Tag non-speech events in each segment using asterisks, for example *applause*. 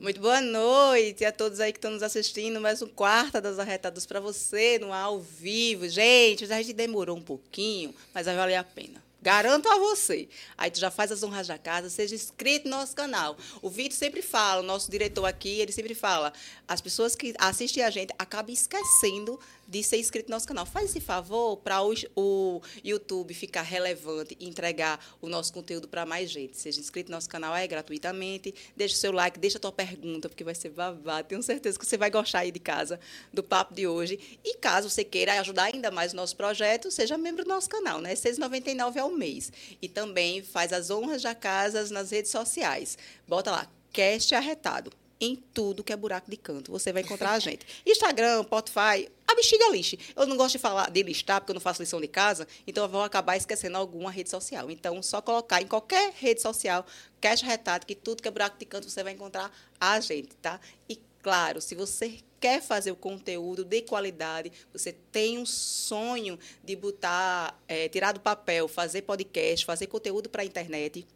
Muito boa noite a todos aí que estão nos assistindo. Mais um quarta das arretadas para você, no ao vivo. Gente, a gente demorou um pouquinho, mas vai valer a pena. Garanto a você. Aí tu já faz as honras da casa, seja inscrito no nosso canal. O Vitor sempre fala, o nosso diretor aqui, ele sempre fala, as pessoas que assistem a gente acabam esquecendo de ser inscrito no nosso canal. Faz esse favor para o, YouTube ficar relevante e entregar o nosso conteúdo para mais gente. Seja inscrito no nosso canal, é gratuitamente. Deixa o seu like, deixa a tua pergunta, porque vai ser babado. Tenho certeza que você vai gostar aí de casa do papo de hoje. E caso você queira ajudar ainda mais o nosso projeto, seja membro do nosso canal, né? R$ 6,99 ao mês. E também faz as honras da casa nas redes sociais. Bota lá, cast arretado em tudo que é buraco de canto. Você vai encontrar a gente. *laughs* Instagram, Spotify, bexiga lixe. Eu não gosto de falar de listar, porque eu não faço lição de casa, então vou acabar esquecendo alguma rede social. Então, só colocar em qualquer rede social, cash retado, que tudo que é buraco de canto você vai encontrar a gente, tá? E, claro, se você quer fazer o conteúdo de qualidade, você tem um sonho de botar, é, tirar do papel, fazer podcast, fazer conteúdo para a internet,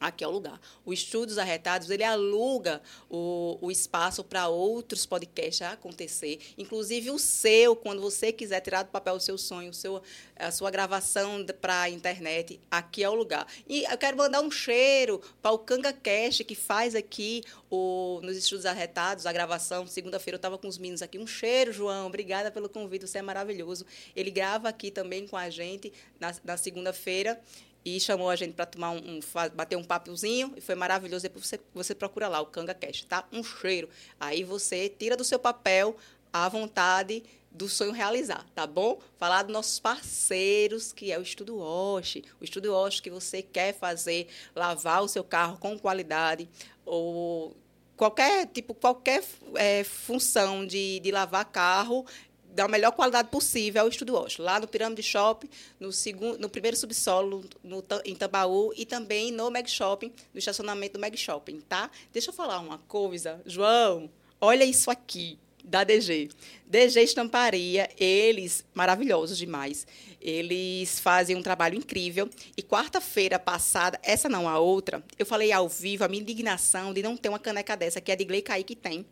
Aqui é o lugar. O Estúdios Arretados, ele aluga o, o espaço para outros podcasts acontecer, inclusive o seu, quando você quiser tirar do papel o seu sonho, o seu, a sua gravação para a internet, aqui é o lugar. E eu quero mandar um cheiro para o Canga Cast, que faz aqui o, nos Estúdios Arretados a gravação. Segunda-feira eu estava com os meninos aqui. Um cheiro, João. Obrigada pelo convite, você é maravilhoso. Ele grava aqui também com a gente na, na segunda-feira e chamou a gente para tomar um, um, bater um papozinho e foi maravilhoso. Depois você, você procura lá o Canga Cash, tá? Um cheiro. Aí você tira do seu papel a vontade do sonho realizar, tá bom? Falar dos nossos parceiros, que é o Estudo Osh. O Estudo Osh que você quer fazer, lavar o seu carro com qualidade, ou qualquer tipo, qualquer é, função de, de lavar carro, da melhor qualidade possível ao Estúdio Osh, lá no Pirâmide Shopping, no, segundo, no primeiro subsolo, no, em Tambaú, e também no Meg Shopping, no estacionamento do Meg Shopping, tá? Deixa eu falar uma coisa, João, olha isso aqui, da DG. DG Estamparia, eles, maravilhosos demais, eles fazem um trabalho incrível. E quarta-feira passada, essa não, a outra, eu falei ao vivo a minha indignação de não ter uma caneca dessa, que é de Glei que tem.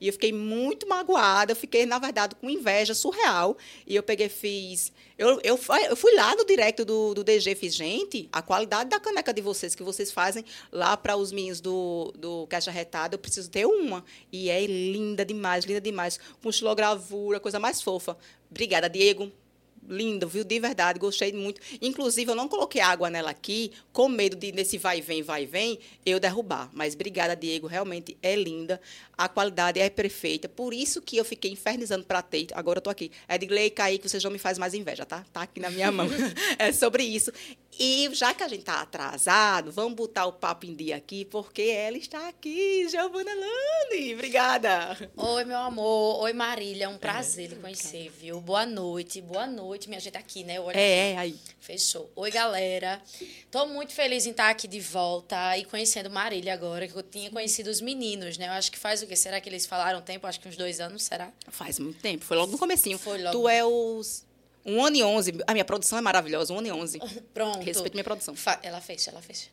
E eu fiquei muito magoada, eu fiquei, na verdade, com inveja surreal. E eu peguei, fiz. Eu, eu, eu fui lá no direct do, do DG, fiz, gente, a qualidade da caneca de vocês, que vocês fazem lá para os meninos do, do Caixa Retada, eu preciso ter uma. E é linda demais, linda demais. Com estilogravura, coisa mais fofa. Obrigada, Diego lindo, viu? De verdade, gostei muito. Inclusive, eu não coloquei água nela aqui, com medo de, nesse vai vem, vai vem, eu derrubar. Mas obrigada, Diego, realmente é linda. A qualidade é perfeita. Por isso que eu fiquei infernizando para ter. Agora eu tô aqui. É de Glei Kaique, vocês não me faz mais inveja, tá? Tá aqui na minha mão. *laughs* é sobre isso. E já que a gente está atrasado, vamos botar o papo em dia aqui, porque ela está aqui, Giovana Lani. Obrigada. Oi, meu amor. Oi, Marília. É um prazer lhe conhecer, viu? Boa noite, boa noite. Minha gente aqui, né? Olha é, é, aí. Fechou. Oi, galera. Estou muito feliz em estar aqui de volta e conhecendo Marília agora, que eu tinha conhecido os meninos, né? Eu acho que faz o quê? Será que eles falaram tempo? Acho que uns dois anos, será? Faz muito tempo. Foi logo no comecinho. Foi logo. Tu é os um ano e onze. A minha produção é maravilhosa, um ano e onze. *laughs* Pronto. Respeito minha produção. Fa ela fez, ela fez.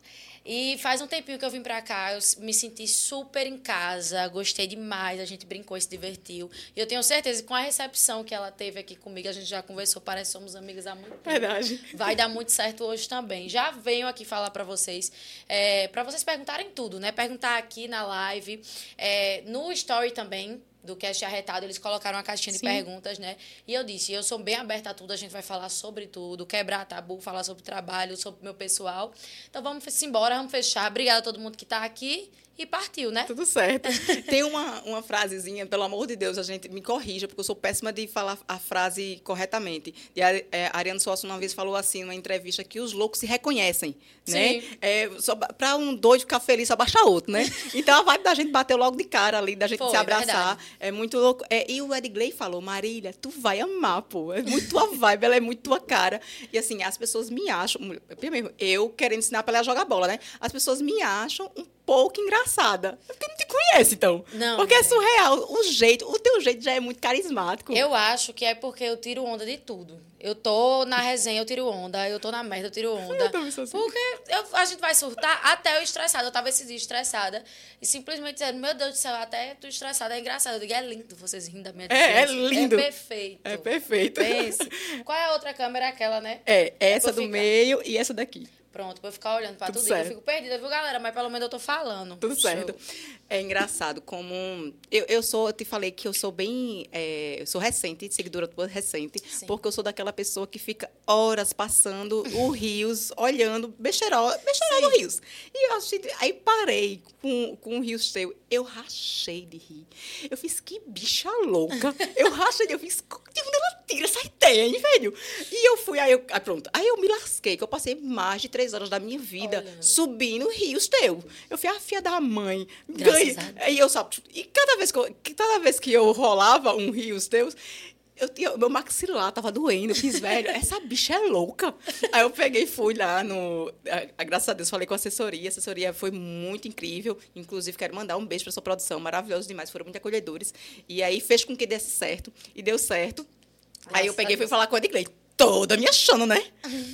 E faz um tempinho que eu vim pra cá, eu me senti super em casa, gostei demais, a gente brincou e se divertiu. E eu tenho certeza que com a recepção que ela teve aqui comigo, a gente já conversou, parece que somos amigas há muito tempo. Verdade. Vai dar muito certo hoje também. Já venho aqui falar para vocês, é, para vocês perguntarem tudo, né? Perguntar aqui na live, é, no story também, do cast arretado, eles colocaram uma caixinha Sim. de perguntas, né? E eu disse, eu sou bem aberta a tudo, a gente vai falar sobre tudo, quebrar tabu, falar sobre trabalho, sobre meu pessoal. Então vamos embora, vamos fechar. Obrigada a todo mundo que está aqui e partiu, né? Tudo certo. *laughs* Tem uma, uma frasezinha, pelo amor de Deus, a gente me corrija, porque eu sou péssima de falar a frase corretamente. E a, é, Ariane Sossi uma vez falou assim, numa entrevista, que os loucos se reconhecem, né? É, Para um doido ficar feliz, só baixa outro, né? *laughs* Então a vibe da gente bateu logo de cara ali, da gente Foi, se abraçar. Verdade. É muito louco. É, e o Ed Gley falou, Marília, tu vai amar, pô. É muito tua vibe, ela é muito tua cara. E assim, as pessoas me acham, eu querendo ensinar para ela a jogar bola, né? As pessoas me acham um pouco engraçada. Porque não te conhece, então. Não. Porque é surreal. O jeito, o teu jeito já é muito carismático. Eu acho que é porque eu tiro onda de tudo. Eu tô na resenha, eu tiro onda. Eu tô na merda, eu tiro onda. Eu também sou assim. Porque eu, a gente vai surtar até eu estressada. Eu tava esse dia estressada e simplesmente dizendo, meu Deus do céu, até tu estressada é engraçado. Eu digo, é lindo vocês rindo da minha É, é lindo. É perfeito. É perfeito. Pense. Qual é a outra câmera? Aquela, né? É, essa do ficar. meio e essa daqui. Pronto, pra eu ficar olhando pra tudo, tudo eu fico perdida, viu, galera? Mas pelo menos eu tô falando. Tudo Show. É engraçado como. Eu, eu sou, eu te falei que eu sou bem. É, eu sou recente, seguidora tua recente, Sim. porque eu sou daquela pessoa que fica horas passando o *laughs* Rios, olhando besteirol, besteirol do Rios. E eu achei, aí parei com, com o Rios teu. Eu rachei de rir. Eu fiz que bicha louca. *laughs* Eu rachei, eu fiz. De onde ela tira essa ideia, hein, velho? E eu fui, aí eu. Aí pronto. Aí eu me lasquei, que eu passei mais de três horas da minha vida Olhando. subindo rios teu. Eu fui a filha da mãe. Aí eu só. E cada vez que eu, cada vez que eu rolava um rios teus, eu tinha, meu maxilar tava doendo. Eu fiz, velho, essa bicha é louca. Aí eu peguei e fui lá no. A, a, graças a Deus, falei com a assessoria. A assessoria foi muito incrível. Inclusive, quero mandar um beijo para sua produção. Maravilhoso demais. Foram muito acolhedores. E aí fez com que desse certo. E deu certo. Aí eu peguei e fui falar com a Edgley toda me achando, né?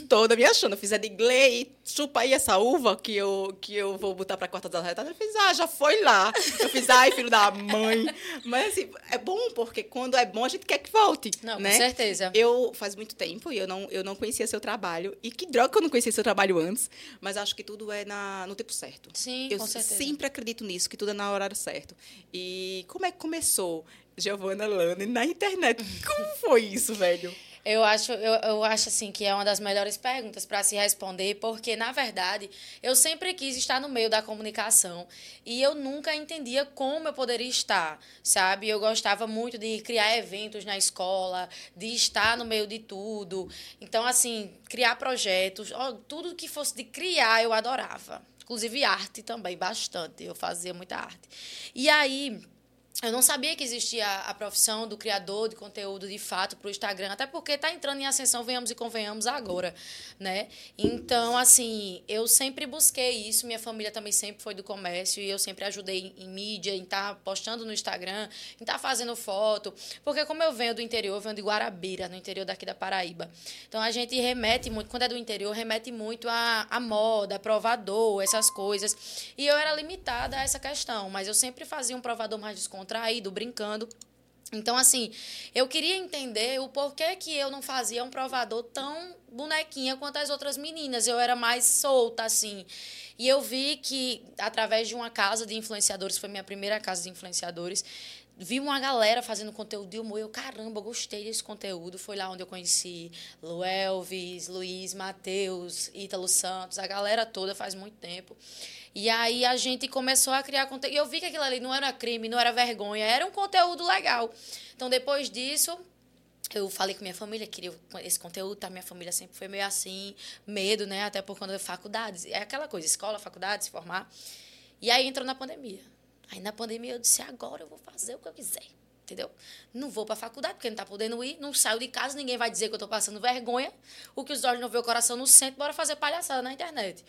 Toda me achando. Eu fiz a de Gley, chupa aí essa uva que eu, que eu vou botar pra quarta da reta. Eu fiz, ah, já foi lá. Eu fiz, ai, filho da mãe. Mas, assim, é bom, porque quando é bom, a gente quer que volte. Não, né? com certeza. Eu, faz muito tempo, e eu não, eu não conhecia seu trabalho. E que droga que eu não conhecia seu trabalho antes. Mas acho que tudo é na, no tempo certo. Sim, eu com certeza. sempre acredito nisso, que tudo é na horário certo. E como é que começou Giovanna Lane na internet? Como foi isso, velho? Eu acho, eu, eu acho assim que é uma das melhores perguntas para se responder, porque na verdade eu sempre quis estar no meio da comunicação e eu nunca entendia como eu poderia estar, sabe? Eu gostava muito de criar eventos na escola, de estar no meio de tudo. Então assim, criar projetos, tudo que fosse de criar eu adorava. Inclusive arte também, bastante. Eu fazia muita arte. E aí, eu não sabia que existia a profissão do criador de conteúdo de fato para o Instagram, até porque está entrando em ascensão, venhamos e convenhamos agora, né? Então, assim, eu sempre busquei isso, minha família também sempre foi do comércio e eu sempre ajudei em, mídia, em estar tá postando no Instagram, em estar tá fazendo foto, porque como eu venho do interior, eu venho de Guarabira, no interior daqui da Paraíba. Então, a gente remete muito, quando é do interior, remete muito a moda, provador, essas coisas. E eu era limitada a essa questão, mas eu sempre fazia um provador mais desconto descontraído, brincando. Então, assim, eu queria entender o porquê que eu não fazia um provador tão bonequinha quanto as outras meninas. Eu era mais solta, assim. E eu vi que, através de uma casa de influenciadores, foi minha primeira casa de influenciadores, vi uma galera fazendo conteúdo de humor. Eu, caramba, gostei desse conteúdo. Foi lá onde eu conheci Lu Elvis, Luiz, Matheus, Ítalo Santos, a galera toda faz muito tempo. E aí a gente começou a criar conteúdo. E eu vi que aquilo ali não era crime, não era vergonha, era um conteúdo legal. Então, depois disso, eu falei com minha família, queria esse conteúdo, tá? Minha família sempre foi meio assim, medo, né? Até por conta da faculdade. É aquela coisa, escola, faculdade, se formar. E aí entrou na pandemia. Aí na pandemia eu disse, agora eu vou fazer o que eu quiser entendeu? Não vou para a faculdade porque não está podendo ir, não saio de casa, ninguém vai dizer que eu estou passando vergonha. O que os olhos não vê, o coração no centro, bora fazer palhaçada na internet.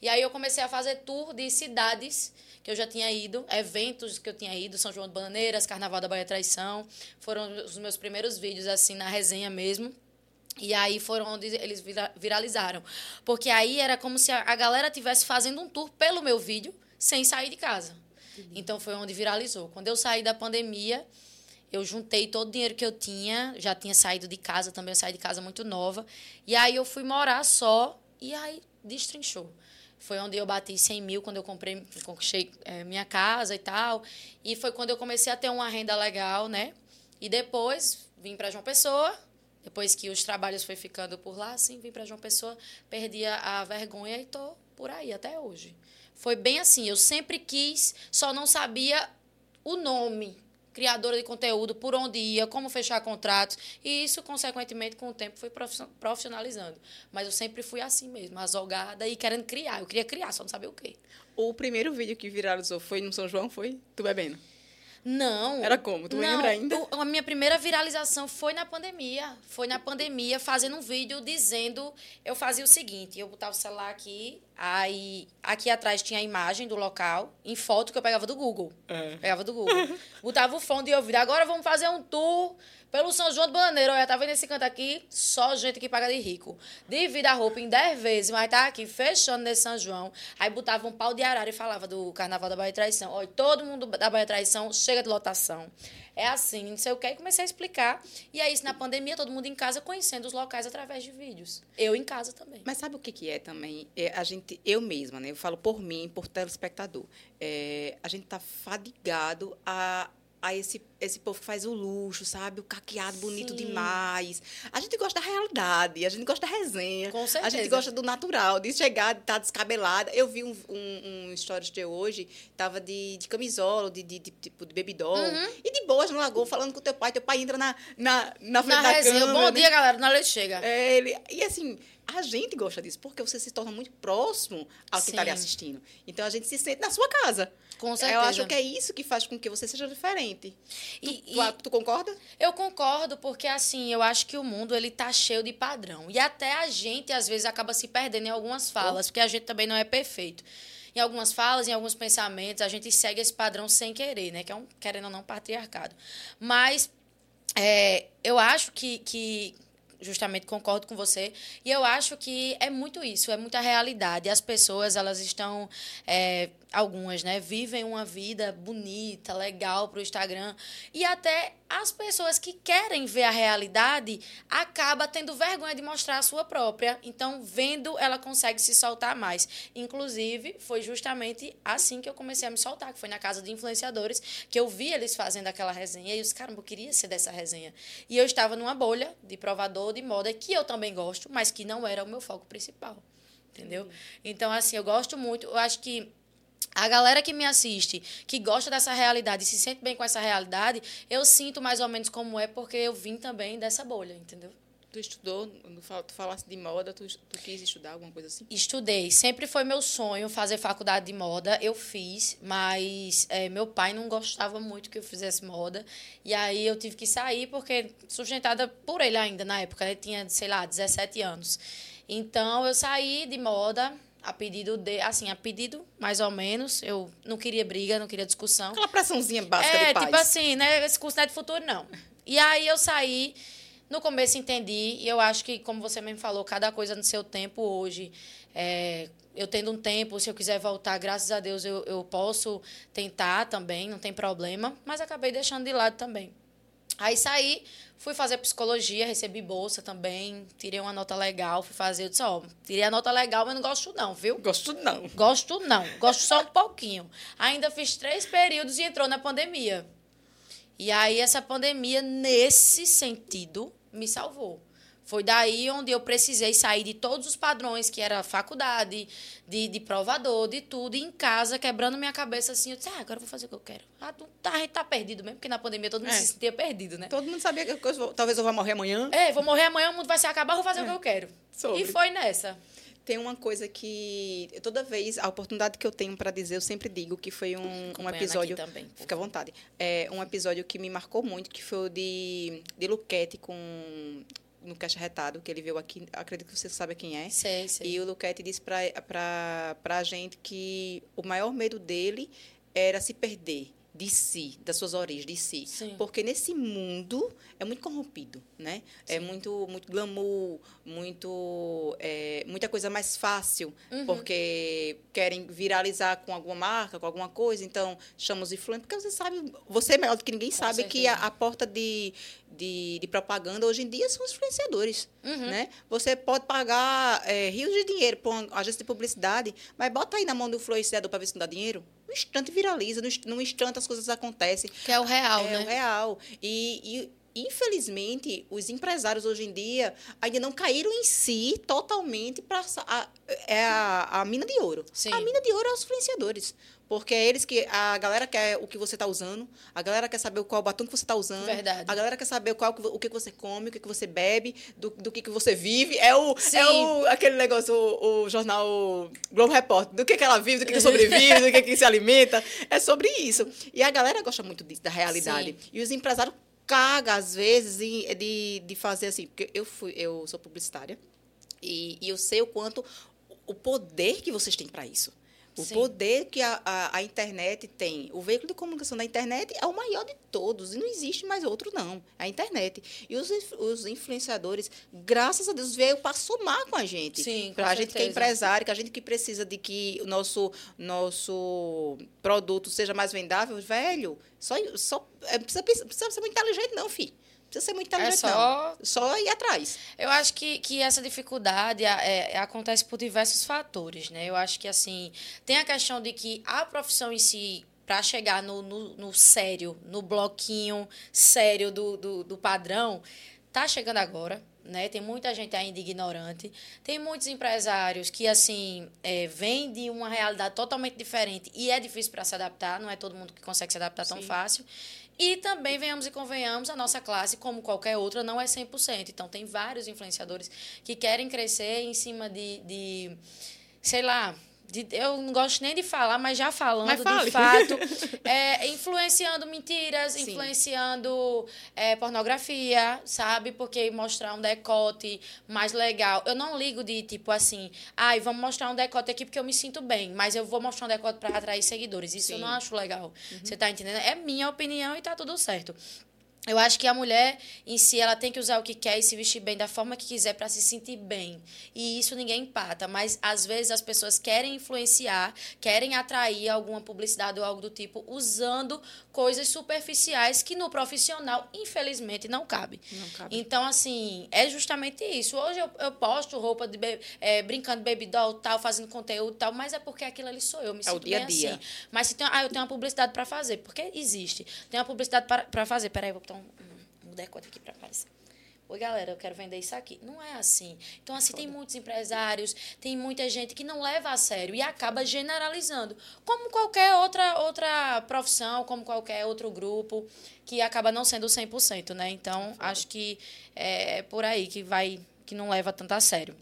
E aí eu comecei a fazer tour de cidades que eu já tinha ido, eventos que eu tinha ido, São João de Bananeiras, Carnaval da Bahia Traição, foram os meus primeiros vídeos assim na resenha mesmo. E aí foram onde eles viralizaram. Porque aí era como se a galera estivesse fazendo um tour pelo meu vídeo sem sair de casa. Então foi onde viralizou. Quando eu saí da pandemia, eu juntei todo o dinheiro que eu tinha, já tinha saído de casa também, eu saí de casa muito nova. E aí eu fui morar só e aí destrinchou. Foi onde eu bati 100 mil quando eu comprei, conquistei é, minha casa e tal. E foi quando eu comecei a ter uma renda legal, né? E depois vim para João Pessoa. Depois que os trabalhos foi ficando por lá, assim, vim para João Pessoa, perdi a, a vergonha e tô por aí até hoje. Foi bem assim, eu sempre quis, só não sabia o nome criadora de conteúdo, por onde ia, como fechar contratos. E isso, consequentemente, com o tempo, foi profissionalizando. Mas eu sempre fui assim mesmo, azogada e querendo criar. Eu queria criar, só não sabia o quê. O primeiro vídeo que viralizou foi no São João, foi? Tu bebendo? Não. Era como? Tu não, lembra ainda? a minha primeira viralização foi na pandemia. Foi na pandemia, fazendo um vídeo dizendo. Eu fazia o seguinte: eu botava o celular aqui, aí aqui atrás tinha a imagem do local, em foto que eu pegava do Google. É. Pegava do Google. botava o fone de ouvido. Agora vamos fazer um tour pelo São João do Bananeiro, olha, tá vendo esse canto aqui? Só gente que paga de rico. Divida a roupa em 10 vezes, mas tá aqui fechando nesse São João. Aí botava um pau de arara e falava do Carnaval da Bahia Traição. Olha, todo mundo da Bahia Traição chega de lotação. É assim, não sei o que. E comecei a explicar. E é isso, na pandemia, todo mundo em casa conhecendo os locais através de vídeos. Eu em casa também. Mas sabe o que, que é também? É a gente, eu mesma, né? Eu falo por mim, por telespectador. É, a gente tá fadigado a a esse, esse povo que faz o luxo, sabe? O caqueado bonito Sim. demais. A gente gosta da realidade, a gente gosta da resenha. Com certeza. A gente gosta do natural, de chegar, de estar tá descabelada. Eu vi um, um, um stories de hoje, tava de, de camisola, de, de, de, tipo, de baby doll. Uhum. E de boas no lagoa, falando com teu pai. Teu pai entra na, na, na frente na da resenha. Bom né? dia, galera. Na leite chega. É, ele, e assim, a gente gosta disso, porque você se torna muito próximo ao que está ali assistindo. Então, a gente se sente na sua casa. Com certeza. Eu acho que é isso que faz com que você seja diferente. E, tu, e, tu, concorda? Eu concordo, porque assim, eu acho que o mundo ele tá cheio de padrão. E até a gente, às vezes, acaba se perdendo em algumas falas, oh. porque a gente também não é perfeito. Em algumas falas, em alguns pensamentos, a gente segue esse padrão sem querer, né? Que é um, querendo ou não, patriarcado. Mas é, eu acho que, que justamente concordo com você. E eu acho que é muito isso, é muita realidade. As pessoas, elas estão é, algumas, né, vivem uma vida bonita, legal para o Instagram e até as pessoas que querem ver a realidade acaba tendo vergonha de mostrar a sua própria. Então, vendo, ela consegue se soltar mais. Inclusive, foi justamente assim que eu comecei a me soltar, que foi na casa de influenciadores, que eu vi eles fazendo aquela resenha e os caramba, eu queria ser dessa resenha. E eu estava numa bolha de provador de moda que eu também gosto, mas que não era o meu foco principal. Entendeu? Então, assim, eu gosto muito. Eu acho que a galera que me assiste, que gosta dessa realidade e se sente bem com essa realidade, eu sinto mais ou menos como é, porque eu vim também dessa bolha, entendeu? Tu estudou, tu falasse de moda, tu, tu quis estudar alguma coisa assim? Estudei. Sempre foi meu sonho fazer faculdade de moda. Eu fiz, mas é, meu pai não gostava muito que eu fizesse moda. E aí eu tive que sair, porque sustentada por ele ainda na época. Ele tinha, sei lá, 17 anos. Então eu saí de moda, a pedido de, assim, a pedido mais ou menos. Eu não queria briga, não queria discussão. Aquela pressãozinha básica é, de paz. tipo assim, né, esse curso não é de futuro não. E aí eu saí, no começo entendi, e eu acho que como você mesmo falou, cada coisa no seu tempo hoje, é, eu tendo um tempo, se eu quiser voltar, graças a Deus eu, eu posso tentar também, não tem problema, mas acabei deixando de lado também. Aí saí, fui fazer psicologia, recebi bolsa também, tirei uma nota legal, fui fazer, eu disse, ó, tirei a nota legal, mas não gosto não, viu? Gosto não. Gosto não, gosto só um pouquinho. Ainda fiz três períodos e entrou na pandemia. E aí essa pandemia, nesse sentido, me salvou. Foi daí onde eu precisei sair de todos os padrões, que era faculdade, de, de provador, de tudo, e em casa, quebrando minha cabeça assim. Eu disse, ah, agora eu vou fazer o que eu quero. Ah, tá, a gente tá perdido mesmo, porque na pandemia todo mundo é. se sentia perdido, né? Todo mundo sabia que eu, talvez eu vá morrer amanhã. É, vou morrer amanhã, o mundo vai se acabar, vou fazer é. o que eu quero. Sobre. E foi nessa tem uma coisa que toda vez a oportunidade que eu tenho para dizer eu sempre digo que foi um, um episódio também fica à vontade é um episódio que me marcou muito que foi o de de Luquete com no Caixa Retado, que ele veio aqui, acredito que você sabe quem é. Sei, sei. E o Luquete disse para a gente que o maior medo dele era se perder de si, das suas origens, de si. Sim. Porque nesse mundo é muito corrompido, né? É Sim. É muito, muito glamour, muito, é, muita coisa mais fácil, uhum. porque querem viralizar com alguma marca, com alguma coisa, então chamam os porque você sabe, você é melhor do que ninguém sabe que a, a porta de, de, de, propaganda hoje em dia são os influenciadores. Uhum. Né? Você pode pagar é, rios de dinheiro para uma agência de publicidade, mas bota aí na mão do influenciador para ver se não dá dinheiro. No instante viraliza, no, instante as coisas acontecem. Que é o real, é né? É o real. E, e infelizmente, os empresários hoje em dia ainda não caíram em si totalmente para a, é a, a mina de ouro. Sim. A mina de ouro é os influenciadores. Porque é eles que. A galera quer o que você está usando, a galera quer saber qual batom que você está usando. Verdade. A galera quer saber qual, o que você come, o que você bebe, do, do que, você vive. É o, Sim. é o aquele negócio, o, o jornal Globo Repórter, do que, que ela vive, do que, que sobrevive, do que, que se alimenta. É sobre isso. E a galera gosta muito disso, da realidade. Sim. E os empresários cagam, às vezes, de, de fazer assim. Porque eu, fui, eu sou publicitária e, e eu sei o quanto o poder que vocês têm para isso. O Sim. poder que a, a, a internet tem. O veículo de comunicação da internet é o maior de todos. E não existe mais outro, não. É a internet. E os, os influenciadores, graças a Deus, veio para somar com a gente. Sim, com Para a gente que é empresário, que a gente que precisa de que o nosso, nosso produto seja mais vendável, velho, só, só é, precisa, precisa ser muito inteligente, não, filho. Precisa ser muito inteligente, É só- não. Só ir atrás. Eu acho que, que essa dificuldade é, é- acontece por diversos fatores, né? Eu acho que, assim, tem a questão de que a profissão em si, para chegar no, no, no sério, no bloquinho sério do, do, do padrão, tá chegando agora, né? Tem muita gente ainda ignorante. Tem muitos empresários que, assim, é, vêm de uma realidade totalmente diferente e é difícil para se adaptar, não é todo mundo que consegue se adaptar tão Sim. fácil. E também, venhamos e convenhamos, a nossa classe, como qualquer outra, não é 100%. Então, tem vários influenciadores que querem crescer em cima de, de sei lá, de, eu não gosto nem de falar, mas já falando Mas de fato, *laughs* é, influenciando mentiras, Sim. influenciando é, pornografia, sabe? Porque mostrar um decote mais legal. Eu não ligo de tipo assim, ai, vamos mostrar um decote aqui porque eu me sinto bem, mas eu vou mostrar um decote para atrair seguidores. Isso eu Sim. não acho legal. Você tá entendendo? É minha opinião e tá tudo certo. Eu acho que a mulher em si ela tem que usar o que quer e se vestir bem da forma que quiser para se sentir bem. E isso ninguém empata, mas às vezes as pessoas querem influenciar, querem atrair alguma publicidade ou algo do tipo usando coisas superficiais que no profissional infelizmente não cabe. Não cabe. Então assim, é justamente isso. Hoje eu, eu posto roupa de é, brincando baby doll, tal, fazendo conteúdo, tal, mas é porque aquilo ali sou eu, me É sinto o dia a bem dia. assim. Mas se tem, ah, eu tenho uma publicidade para fazer, porque existe. Tem uma publicidade para fazer. Peraí, vou botar um, um, um decote aqui para aparecer. Oi, galera, eu quero vender isso aqui. Não é assim. Então, assim, tem muitos empresários, tem muita gente que não leva a sério e acaba generalizando. Como qualquer outra, outra profissão, como qualquer outro grupo, que acaba não sendo 100%, né? Então, acho que é por aí que vai, que não leva tanto a sério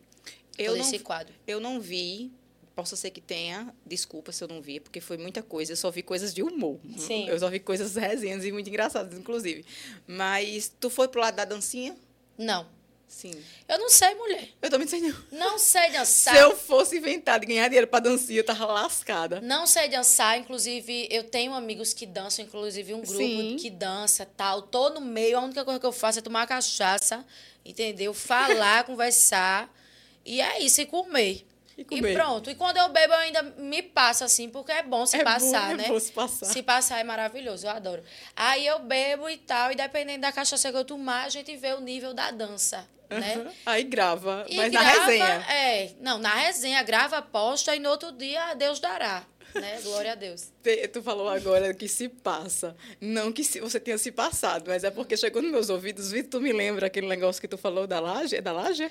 Eu todo não, esse quadro. eu não vi. Posso ser que tenha, desculpa se eu não vi, porque foi muita coisa. Eu só vi coisas de humor. Sim. Eu só vi coisas resenhas e muito engraçadas, inclusive. Mas tu foi pro lado da dancinha? Não. Sim. Eu não sei, mulher. Eu também não sei não. Não sei dançar. Se eu fosse inventar de ganhar dinheiro pra dancinha, eu tava lascada. Não sei dançar, inclusive eu tenho amigos que dançam, inclusive um grupo Sim. que dança, tal. Tô no meio, a única coisa que eu faço é tomar cachaça, entendeu? Falar, *laughs* conversar. E é isso, e comer. E comer. pronto. E quando eu bebo, eu ainda me passo assim, porque é bom se É bom, passar, é né? bom se passar. Se passar é maravilhoso, eu adoro. Aí eu bebo e tal, e dependendo da cachaça que eu tomar, a gente vê o nível da dança, né? Aham. Aí grava, E mas grava, na resenha. É, não, na resenha, grava, posta e no outro dia Deus dará, né? Glória a Deus. *laughs* Tu falou agora que se passa. Não que você tenha se passado, mas é porque chegou nos meus ouvidos. Vitor, tu me lembra aquele negócio que tu falou da laje? É da laje?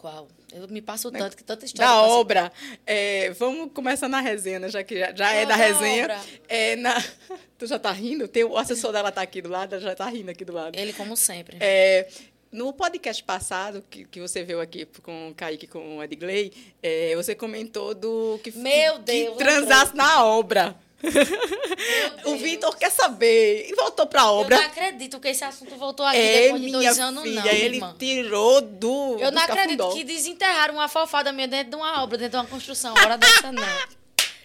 Qual? Eu me passo tanto que tanta história. Da obra. É, vamos começar na resenha, né, já que já, já é da da resenha. obra? É na... *laughs* Tu já tá rindo? Tem, o assessor dela tá aqui do lado, já tá rindo aqui do lado. Ele, como sempre. É, no podcast passado, que, que você veio aqui com o Kaique e com o Edgley, é, você comentou do que, Meu que Deus, transasse na obra. *laughs* o. Vitor quer saber. E voltou pra Eu obra. não acredito que esse assunto voltou aqui É, depois de dois anos, filha, não, ele irmã. tirou do Eu do não acredito cafundó. que desenterraram uma fofada minha dentro de uma obra, dentro de uma construção. Hora dessa, não.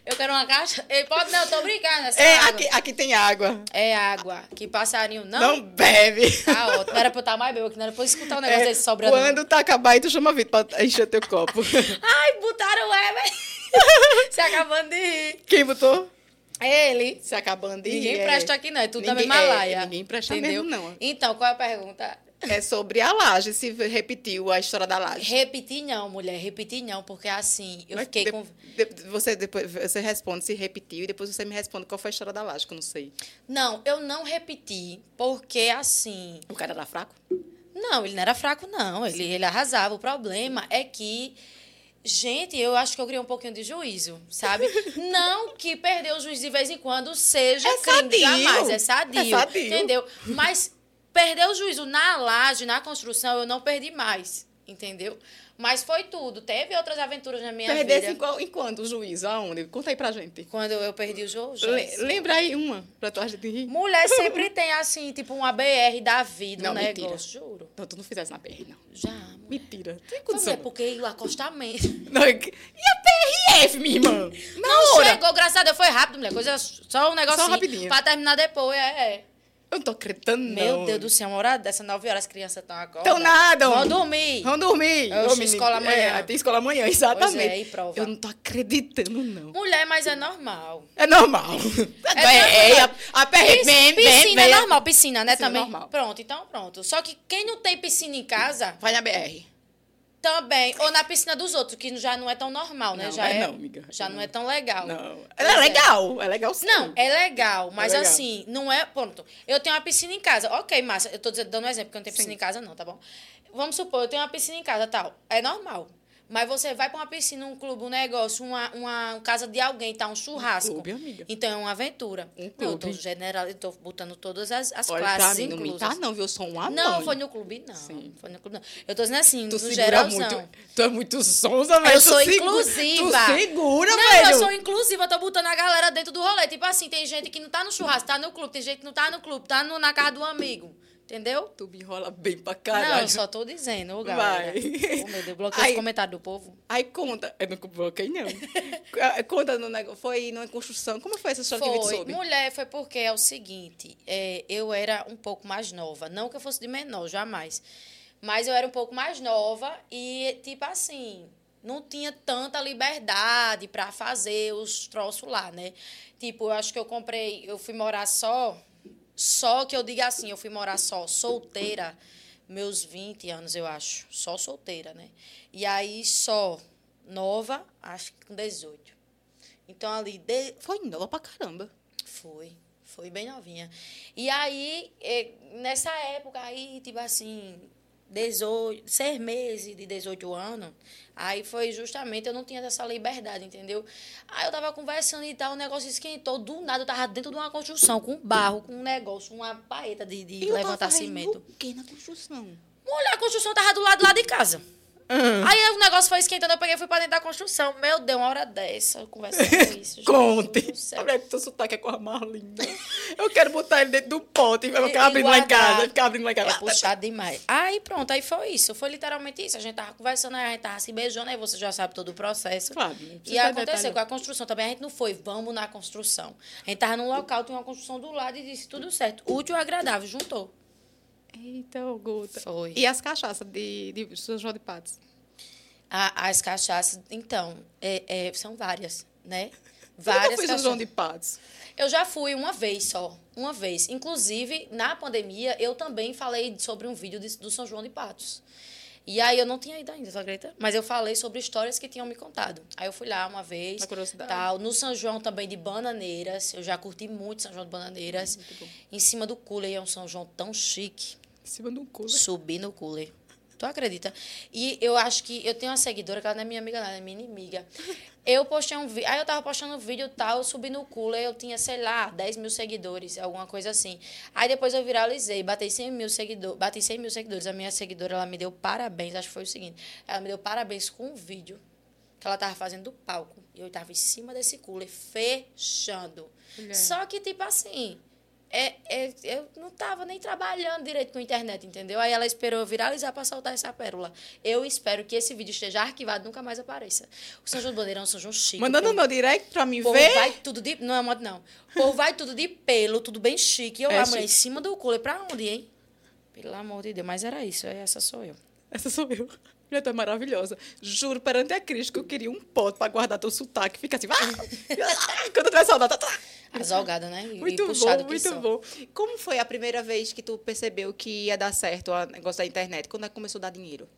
Eu quero uma caixa. Ele pode, não, eu tô brincando. É, água. aqui, aqui tem água. É água. Que passarinho não. Não, bebe. Tá ótimo. Não era pra eu estar mais bêbado, que não era pra eu escutar um negócio É, desse sobrando. quando tá acabar, aí tu chama Vitor pra encher teu copo. *laughs* Ai, botaram o Ever. *laughs* Se acabando de rir. Quem botou? Ele. Se acabando de Ninguém rir, é. presta aqui, não. É tudo da Ninguém- mesma é, laia. ninguém presta entendeu? mesmo, não. Então, qual é a pergunta? É sobre a laje, se repetiu a história da laje. Repetir não, mulher, repetir não, porque assim, eu Mas fiquei de- com. de- você, depois, você responde se repetiu e depois você me responde qual foi a história da laje, que eu não sei. Não, eu não repeti, porque assim. O cara era fraco? Não, ele não era fraco, não. Ele, ele arrasava. O problema é que. Gente, eu acho que eu criei um pouquinho de juízo, sabe? *laughs* não que perder o juízo de vez em quando seja É crime sadio. jamais, é sadio, É sadio. entendeu? Mas perder o juízo na laje, na construção, eu não perdi mais, entendeu? Mas foi tudo. Teve outras aventuras na minha Perdesse em, vida. qual, em quando o juízo? Aonde? Conta aí pra gente. Quando eu perdi o juízo. Le- lembra aí uma, pra tua gente rir. Mulher *laughs* sempre tem, assim, tipo, uma BR da vida, Não, um mentira. negócio, juro. Não, tu não fizesse na PR, não. Já, mulher. Mentira. Tem Foi, condição. mulher, porque o acostamento. *laughs* Não, é e a PRF, minha irmã? Na Não hora. chegou, graças a Deus, foi rápido, mulher. Coisa, só um negocinho. rapidinho. Pra terminar depois, é. é. Eu não tô acreditando, Meu não. Deus do céu, uma hora dessa, nove horas, as crianças estão acordadas. Então nada, Vão dormir. Vamos dormir. Eu escola amanhã. É, tem escola amanhã, exatamente. Pois é, e prova? Eu não tô acreditando, não. Mulher, mas é normal. É normal. É É, a, a Pis- vem, vem, piscina vem. é normal, piscina, né, Piscina é também? normal. Pronto, então pronto. Só que quem não tem piscina em casa, Vai na BR. Também. Ou na piscina dos outros, que já não é tão normal, né? Não, já é é, não, amiga. Já não é tão legal. Não. Ela é legal. É legal sim. Não, é legal, mas legal. assim, não é. Pronto, eu tenho uma piscina em casa. Ok, massa. Eu tô dando um exemplo, porque eu não tenho piscina Sim. em casa, não, tá bom? Vamos supor, eu tenho uma piscina em casa tal. É normal. Mas você vai pra uma piscina, um clube, um negócio, uma, uma, casa de alguém, tá? Um churrasco. clube, amiga. Então é uma aventura. Um Não, eu tô clube. general, eu tô botando todas as, as Olha classes mim, não me tá, não, viu? Eu sou uma Não, mãe. foi no clube, não. Sim. Foi no clube, não. Eu tô dizendo assim, Tu no geralzão. muito. Tu é muito sonsa, velho. Eu sou inclusiva. Tu segura, não, velho. eu sou inclusiva, eu tô botando a galera dentro do rolê. Tipo assim, tem gente que não tá no churrasco, tá no clube, tem gente que não tá no clube, tá no- na casa do amigo. Entendeu? Tu me enrola bem pra caralho. Não, eu só tô dizendo, ô, galera. Vai. Oh, meu Deus, bloqueei Aí- os comentários do povo. Aí conta. Eu não bloqueei, não. *laughs* Conta no negócio. Foi numa construção. Como foi essa história que a Foi. soube? Mulher, foi porque é o seguinte, é, eu era um pouco mais nova. Não que eu fosse de menor, jamais. Mas eu era um pouco mais nova e, tipo assim, não tinha tanta liberdade pra fazer os troços lá, né? Tipo, eu acho que eu comprei, eu fui morar só, só que eu diga assim, eu fui morar só, solteira, meus 20 anos, eu acho. Só solteira, né? E aí, só, nova, acho que com 18. Então, ali, de, Foi nova pra caramba. foi, foi bem novinha. E aí, nessa época aí, tipo assim, 18, seis meses de 18 anos, aí foi justamente, eu não tinha essa liberdade, entendeu? Aí eu tava conversando e tal, o negócio esquentou, do nada eu tava dentro de uma construção, com barro, com um negócio, uma paeta de, de eu levantar cimento. O que na construção? Mulher, a construção tava do lado lá de casa. Aí o negócio foi esquentando, eu peguei e fui pra dentro da construção. Meu Deus, uma hora dessa, eu conversando com isso. Conte. Olha que teu sotaque é a coisa mais linda. Eu quero botar ele dentro do pote. E- ficar abrindo lá em casa. Ficar abrindo lá em casa. É puxado demais. Aí pronto, aí foi isso. Foi literalmente isso. A gente tava conversando, aí a gente tava se beijando, aí você já sabe todo o processo. Claro, E aconteceu com a construção também, a gente não foi, vamos na construção. A gente tava num local, tinha uma construção do lado e disse tudo certo. Útil e agradável, juntou. Eita, Guta. Foi. E as cachaças de, de São João de Patos? A- as cachaças, então, é- é, são várias, né? *laughs* Várias foi São cachaças. João de Patos? Eu já fui uma vez só, uma vez. Inclusive, na pandemia, eu também falei sobre um vídeo de- do São João de Patos. E aí eu não tinha ido ainda, você acredita? Mas eu falei sobre histórias que tinham me contado. Aí eu fui lá uma vez. Na curiosidade. Tal, no São João também de Bananeiras. Eu já curti muito São João de Bananeiras. Em cima do cooler é um São João tão chique. Em cima de um cu. Subi no cooler. Tu acredita? E eu acho que eu tenho uma seguidora, que ela não é minha amiga, não, ela é minha inimiga. *laughs* Eu postei um vídeo. Aí eu tava postando um vídeo e tal, eu subi no cooler, eu tinha, sei lá, 10 mil seguidores, alguma coisa assim. Aí depois eu viralizei, bati 100 mil seguidores. Bati 100 mil seguidores. A minha seguidora, ela me deu parabéns, acho que foi o seguinte. Ela me deu parabéns com um vídeo que ela tava fazendo do palco. E eu tava em cima desse cooler, fechando. Só que, tipo assim, é, é, eu não tava nem trabalhando direito com a internet, entendeu? Aí ela esperou viralizar para soltar essa pérola. Eu espero que esse vídeo esteja arquivado e nunca mais apareça. O São João do Bandeirão é um São João chique. Manda no o meu direct pra mim ver. vai tudo de... Não é moto, não. O povo vai tudo de pelo, tudo bem chique. Eu É lá, mulher, em cima do cooler. Pra onde, hein? Pelo amor de Deus. Mas era isso. Essa sou eu. Essa sou eu. Mulher, tu é maravilhosa. Juro perante a Cristo que eu queria um pote pra guardar teu sotaque. Fica assim. ah, *laughs* Quando eu tiver saudade. tá, tá. Azolgada, né? E, muito bom, muito bom. Como foi a primeira vez que tu percebeu que ia dar certo o negócio da internet? Quando é que começou a dar dinheiro?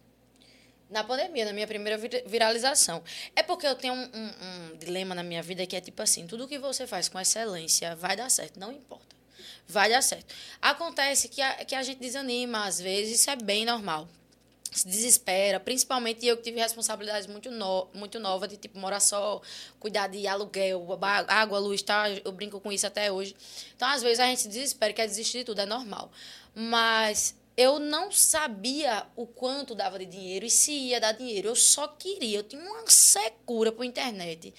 Na pandemia, na minha primeira vir- viralização. É porque eu tenho um, um- um dilema na minha vida que é tipo assim: tudo que você faz com excelência vai dar certo, não importa. Vai dar certo. Acontece que a, que a gente desanima às vezes, isso é bem normal. Se desespera, principalmente eu que tive responsabilidades muito, no, muito novas, de tipo morar só, cuidar de aluguel, água, luz, tá? eu brinco com isso até hoje. Então, às vezes, a gente se desespera, quer desistir de tudo, é normal. Mas eu não sabia o quanto dava de dinheiro e se ia dar dinheiro. Eu só queria, eu tinha uma secura por internet.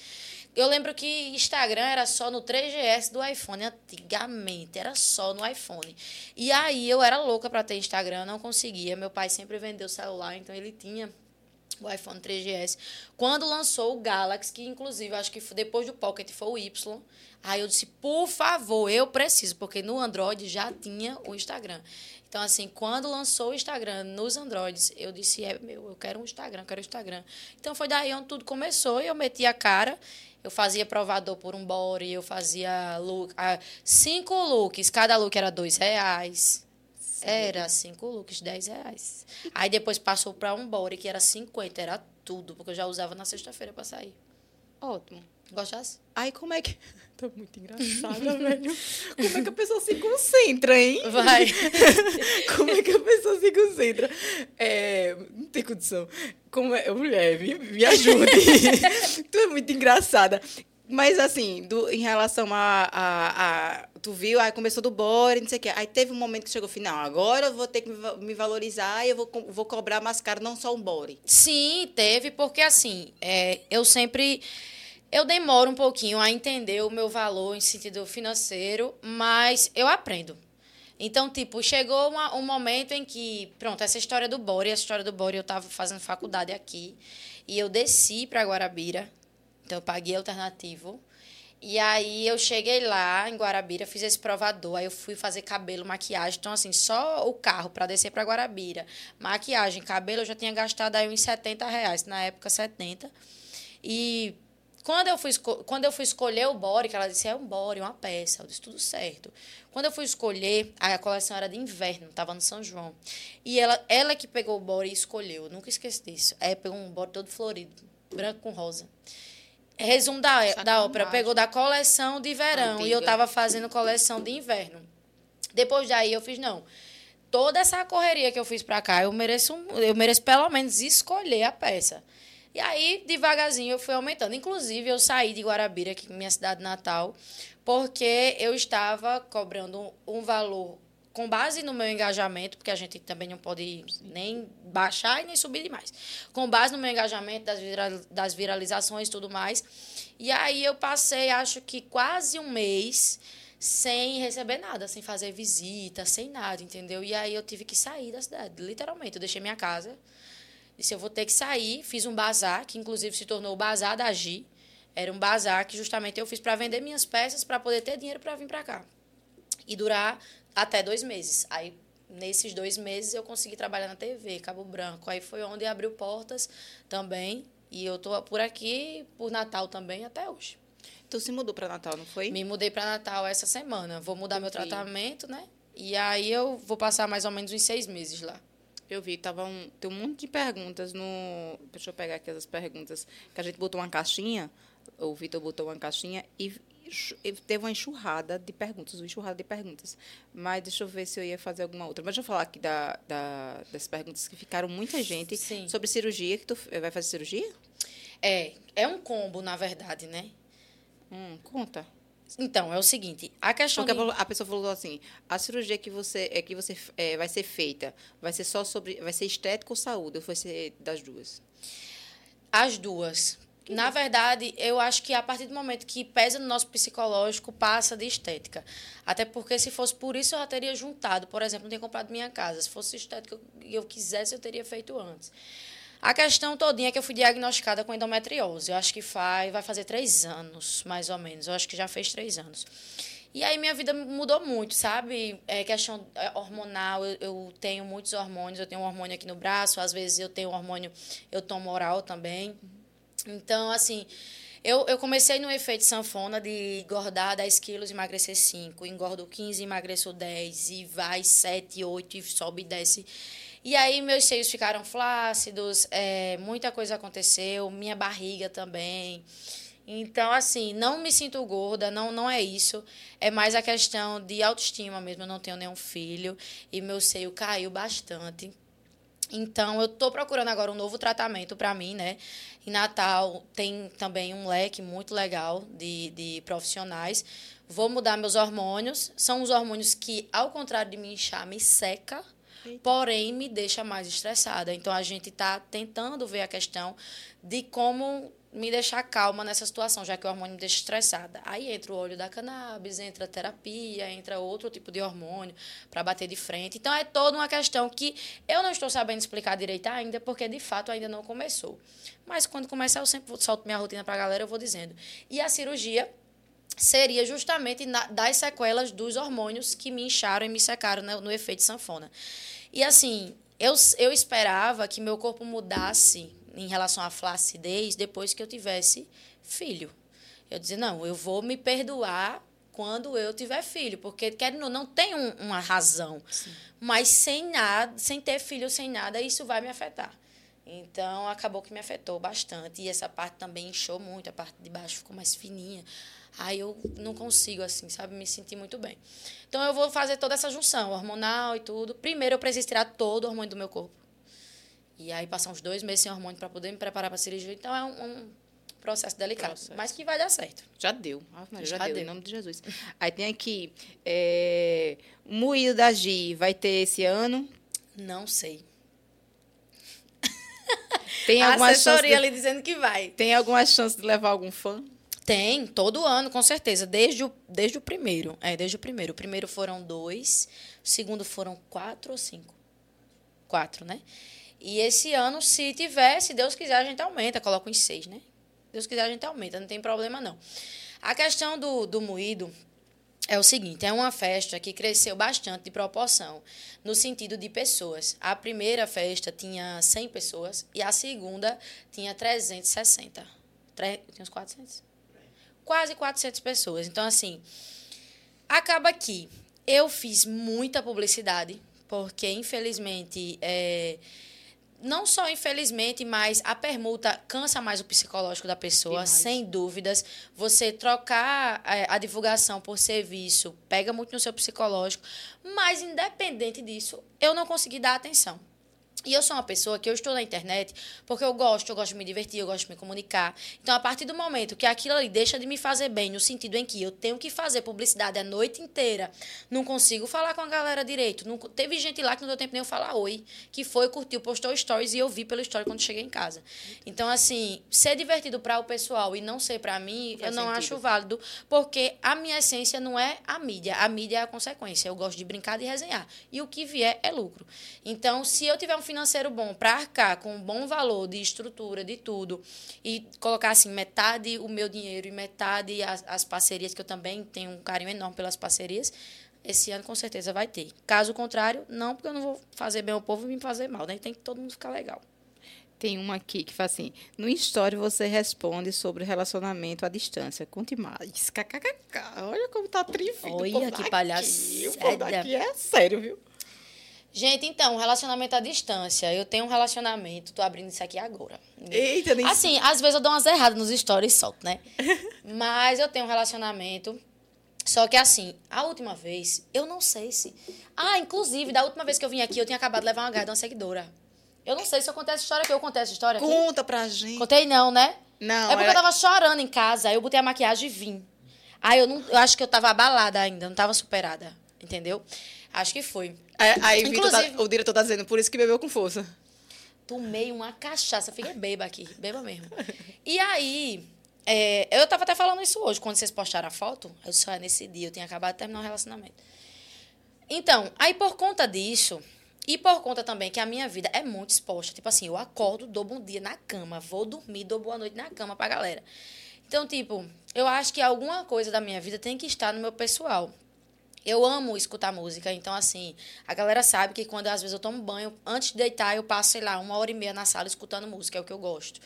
Eu lembro que Instagram era só no 3GS do iPhone, antigamente, era só no iPhone. E aí eu era louca para ter Instagram, não conseguia. Meu pai sempre vendeu celular, então ele tinha o iPhone 3GS. Quando lançou o Galaxy, que inclusive acho que depois do Pocket foi o Y, aí eu disse, por favor, eu preciso, porque no Android já tinha o Instagram. Então, assim, quando lançou o Instagram nos Androids, eu disse, é meu, eu quero um Instagram, eu quero um Instagram. Então foi daí onde tudo começou, e eu meti a cara. Eu fazia provador por um body, eu fazia look, ah, cinco looks, cada look era dois reais. Era cinco looks, 10 reais. Aí depois passou para um body, que era 50, era tudo, porque eu já usava na sexta-feira para sair. Ótimo. Gostasse? Aí como é que. *laughs* Tá muito engraçada, *laughs* velho. Como é que a pessoa se concentra, hein? Vai. *laughs* Como é que a pessoa se concentra? É, não tem condição. Como é, mulher, me, me ajude. tu é muito engraçada. Mas assim, do, em relação a, a, a- Tu viu, aí começou do body, não sei o quê. Aí teve um momento que chegou final. Agora eu vou ter que me va- me valorizar e eu vou, vou cobrar mais caro, não só um body. Sim, teve, porque assim, é, eu sempre. Eu demoro um pouquinho a entender o meu valor em sentido financeiro, mas eu aprendo. Então, tipo, chegou uma- um momento em que, pronto, essa história do Bore, essa história do Bore, eu estava fazendo faculdade aqui, e eu desci para Guarabira, então eu paguei alternativo. E aí eu cheguei lá em Guarabira, fiz esse provador, aí eu fui fazer cabelo, maquiagem. Então, assim, só o carro para descer para Guarabira, maquiagem, cabelo, eu já tinha gastado aí uns 70 reais, na época 70. E quando eu fui, quando eu fui escolher o body, que ela disse, é um body, uma peça, eu disse, tudo certo. Quando eu fui escolher, a coleção era de inverno, estava no São João. E ela, ela que pegou o body e escolheu, eu nunca esqueci disso. Aí pegou um body todo florido, branco com rosa. Resumo da, da Sacanagem. ópera, pegou da coleção de verão e eu Antiga. estava fazendo coleção de inverno. Depois daí eu fiz, não, toda essa correria que eu fiz pra cá, eu mereço, um- eu mereço pelo menos escolher a peça. E aí, devagarzinho, eu fui aumentando. Inclusive, eu saí de Guarabira, que é minha cidade natal, porque eu estava cobrando um valor com base no meu engajamento, porque a gente também não pode nem baixar e nem subir demais. Com base no meu engajamento, das, vira- das viralizações e tudo mais. E aí eu passei, acho que quase um mês sem receber nada, sem fazer visita, sem nada, entendeu? E aí eu tive que sair da cidade, literalmente. Eu deixei minha casa, disse, eu vou ter que sair. Fiz um bazar, que inclusive se tornou o Bazar da Gi. Era um bazar que justamente eu fiz para vender minhas peças, para poder ter dinheiro para vir para cá. E durar até dois meses. Aí, nesses dois meses, eu consegui trabalhar na TV, Cabo Branco. Aí foi onde abriu portas também. E eu tô por aqui, por Natal também, até hoje. Tu se mudou para Natal, não foi? Me mudei para Natal essa semana. Vou mudar meu Eu vi. tratamento, né? E aí eu vou passar mais ou menos uns seis meses lá. Eu vi, tava um, tem um monte de perguntas no. Deixa eu pegar aqui as perguntas. Que a gente botou uma caixinha, o Vitor botou uma caixinha e teve uma enxurrada de perguntas, uma enxurrada de perguntas. Mas deixa eu ver se eu ia fazer alguma outra. Mas deixa eu falar aqui da, da, das perguntas que ficaram muita gente Sim. sobre cirurgia. Que tu vai fazer cirurgia? É, é um combo, na verdade, né? Hum, conta. Então, é o seguinte, a questão Porque de... a pessoa falou assim: a cirurgia que você é que você eh, vai ser feita vai ser só sobre, vai ser estética ou saúde? Ou vai ser das duas? As duas. Na verdade, eu acho que a partir do momento que pesa no nosso psicológico, passa de estética. Até porque se fosse por isso, eu já teria juntado. Por exemplo, não tinha comprado minha casa. Se fosse estética e eu quisesse, eu teria feito antes. A questão todinha é que eu fui diagnosticada com endometriose. Eu acho que faz, vai fazer três anos, mais ou menos. Eu acho que já fez três anos. E aí minha vida mudou muito, sabe? É questão é, hormonal, eu, eu tenho muitos hormônios. Eu tenho um hormônio aqui no braço, às vezes eu tenho um hormônio, eu tomo oral também. Então, assim, Eu, eu comecei no efeito sanfona de engordar 10 quilos, emagrecer 5. Engordo 15, emagreço 10. E vai 7, 8 e sobe e desce. E aí meus seios ficaram flácidos, é, muita coisa aconteceu, minha barriga também. Então, assim, não me sinto gorda, não, não é isso. É mais a questão de autoestima mesmo. Eu não tenho nenhum filho e meu seio caiu bastante. Então, eu estou procurando agora um novo tratamento para mim, né? Em Natal tem também um leque muito legal de, de profissionais. Vou mudar meus hormônios. São os hormônios que, ao contrário de me inchar, me seca porém me deixa mais estressada. Então a gente está tentando ver a questão de como me deixar calma nessa situação, já que o hormônio me deixa estressada. Aí entra o óleo da cannabis, entra a terapia, entra outro tipo de hormônio para bater de frente. Então é toda uma questão que eu não estou sabendo explicar direito ainda, porque de fato ainda não começou. Mas quando começar, eu sempre solto minha rotina para a galera, eu vou dizendo. E a cirurgia seria justamente na, das sequelas dos hormônios que me incharam e me secaram no, no efeito sanfona. E assim, eu, eu esperava que meu corpo mudasse em relação à flacidez depois que eu tivesse filho. Eu dizia, não, eu vou me perdoar quando eu tiver filho, porque querendo ou não tem um, uma razão. Sim. Mas sem nada, sem ter filho, sem nada, isso vai me afetar. Então acabou que me afetou bastante e essa parte também inchou muito, a parte de baixo ficou mais fininha. Aí eu não consigo assim, sabe, me sentir muito bem. Então eu vou fazer toda essa junção hormonal e tudo. Primeiro eu preciso tirar todo o hormônio do meu corpo. E aí passar uns dois meses sem hormônio para poder me preparar para a cirurgia. Então é um, um processo delicado, processo. mas que vai dar certo. Já deu. Ah, já, já deu, deu, em nome de Jesus. Aí tem aqui, é, moído da Gi, vai ter esse ano? Não sei. Tem alguma a assessoria de, ali dizendo que vai. Tem alguma chance de levar algum fã? Tem, todo ano, com certeza. Desde o, desde o primeiro. É, desde o primeiro. O primeiro foram dois, o segundo foram quatro ou cinco? Quatro, né? E esse ano, se tiver, se Deus quiser, a gente aumenta, coloca em seis, né? Deus quiser, a gente aumenta, não tem problema não. A questão do, do moído é o seguinte: é uma festa que cresceu bastante de proporção, no sentido de pessoas. A primeira festa tinha 100 pessoas e a segunda tinha 360. Tre... Tinha uns 400? quase 400 pessoas. Então, assim, acaba que eu fiz muita publicidade, porque, infelizmente, é, não só infelizmente, mas a permuta cansa mais o psicológico da pessoa, sem dúvidas. Você trocar é, a divulgação por serviço pega muito no seu psicológico, mas independente disso, eu não consegui dar atenção. E eu sou uma pessoa que eu estou na internet porque eu gosto, eu gosto de me divertir, eu gosto de me comunicar. Então, a partir do momento que aquilo ali deixa de me fazer bem, no sentido em que eu tenho que fazer publicidade a noite inteira, não consigo falar com a galera direito. Não, teve gente lá que não deu tempo nem eu falar oi, que foi, curtiu, postou stories e eu vi pelo story quando cheguei em casa. Então, assim, ser divertido para o pessoal e não ser para mim, Faz eu não sentido. acho válido, porque a minha essência não é a mídia. A mídia é a consequência. Eu gosto de brincar e resenhar. E o que vier é lucro. Então, se eu tiver um financeiro bom para arcar com um bom valor de estrutura, de tudo, e colocar assim, metade o meu dinheiro e metade as, as parcerias, que eu também tenho um carinho enorme pelas parcerias, esse ano com certeza vai ter. Caso contrário, não, porque eu não vou fazer bem ao povo e me fazer mal, né? Tem que todo mundo ficar legal. Tem uma aqui que fala assim: no story você responde sobre relacionamento à distância. Conte mais. KKKK. Olha como tá trivido. Olha que palhaçada. Daqui é sério, viu? Gente, então, relacionamento à distância. Eu tenho um relacionamento, tô abrindo isso aqui agora. Eita, nem Assim, às vezes eu dou umas erradas nos stories e solto, né? *laughs* Mas eu tenho um relacionamento. Só que assim, a última vez, eu não sei se. Ah, inclusive, da última vez que eu vim aqui, eu tinha acabado de levar uma garra de uma seguidora. Eu não sei se eu contei essa história aqui. Eu contei essa história aqui. Conta pra gente. Contei não, né? Não. É porque eu tava chorando em casa, aí eu botei a maquiagem e vim. Aí eu não. Eu acho que eu tava abalada ainda, não tava superada. Entendeu? Acho que foi. É, aí Inclusive, tá, o diretor tá dizendo, por isso que bebeu com força. Tomei uma cachaça, fiquei beba aqui, beba mesmo. *laughs* E aí, é, eu tava até falando isso hoje, quando vocês postaram a foto, eu só ah, nesse dia, eu tinha acabado de terminar o um relacionamento. Então, aí por conta disso, e por conta também que a minha vida é muito exposta, tipo assim, eu acordo, dou bom dia na cama, vou dormir, dou boa noite na cama pra galera. Então, tipo, eu acho que alguma coisa da minha vida tem que estar no meu pessoal. Eu amo escutar música, então assim, a galera sabe que quando às vezes eu tomo banho, antes de deitar, eu passo, sei lá, uma hora e meia na sala escutando música, é o que eu gosto.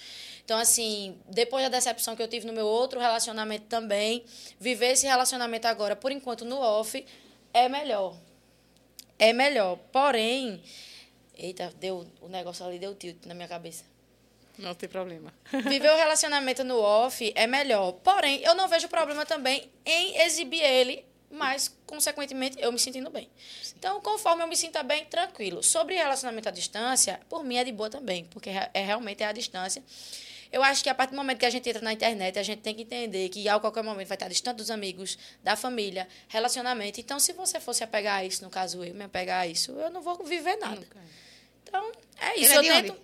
Então, assim, depois da decepção que eu tive no meu outro relacionamento também, viver esse relacionamento agora, por enquanto, no off, é melhor. É melhor. Porém, eita, deu, o negócio ali deu tilt na minha cabeça. Não tem problema. *laughs* Viver o relacionamento no off é melhor. Porém, eu não vejo problema também em exibir ele mas, consequentemente, eu me sentindo bem. Sim. Então, conforme eu me sinta bem, tranquilo. Sobre relacionamento à distância, por mim é de boa também, porque é realmente é a distância. Eu acho que a partir do momento que a gente entra na internet, a gente tem que entender que a qualquer momento vai estar distante dos amigos, da família, relacionamento. Então, se você fosse apegar a isso, no caso eu me apegar a isso, eu não vou viver nada. Então, é isso. Ele é eu tento.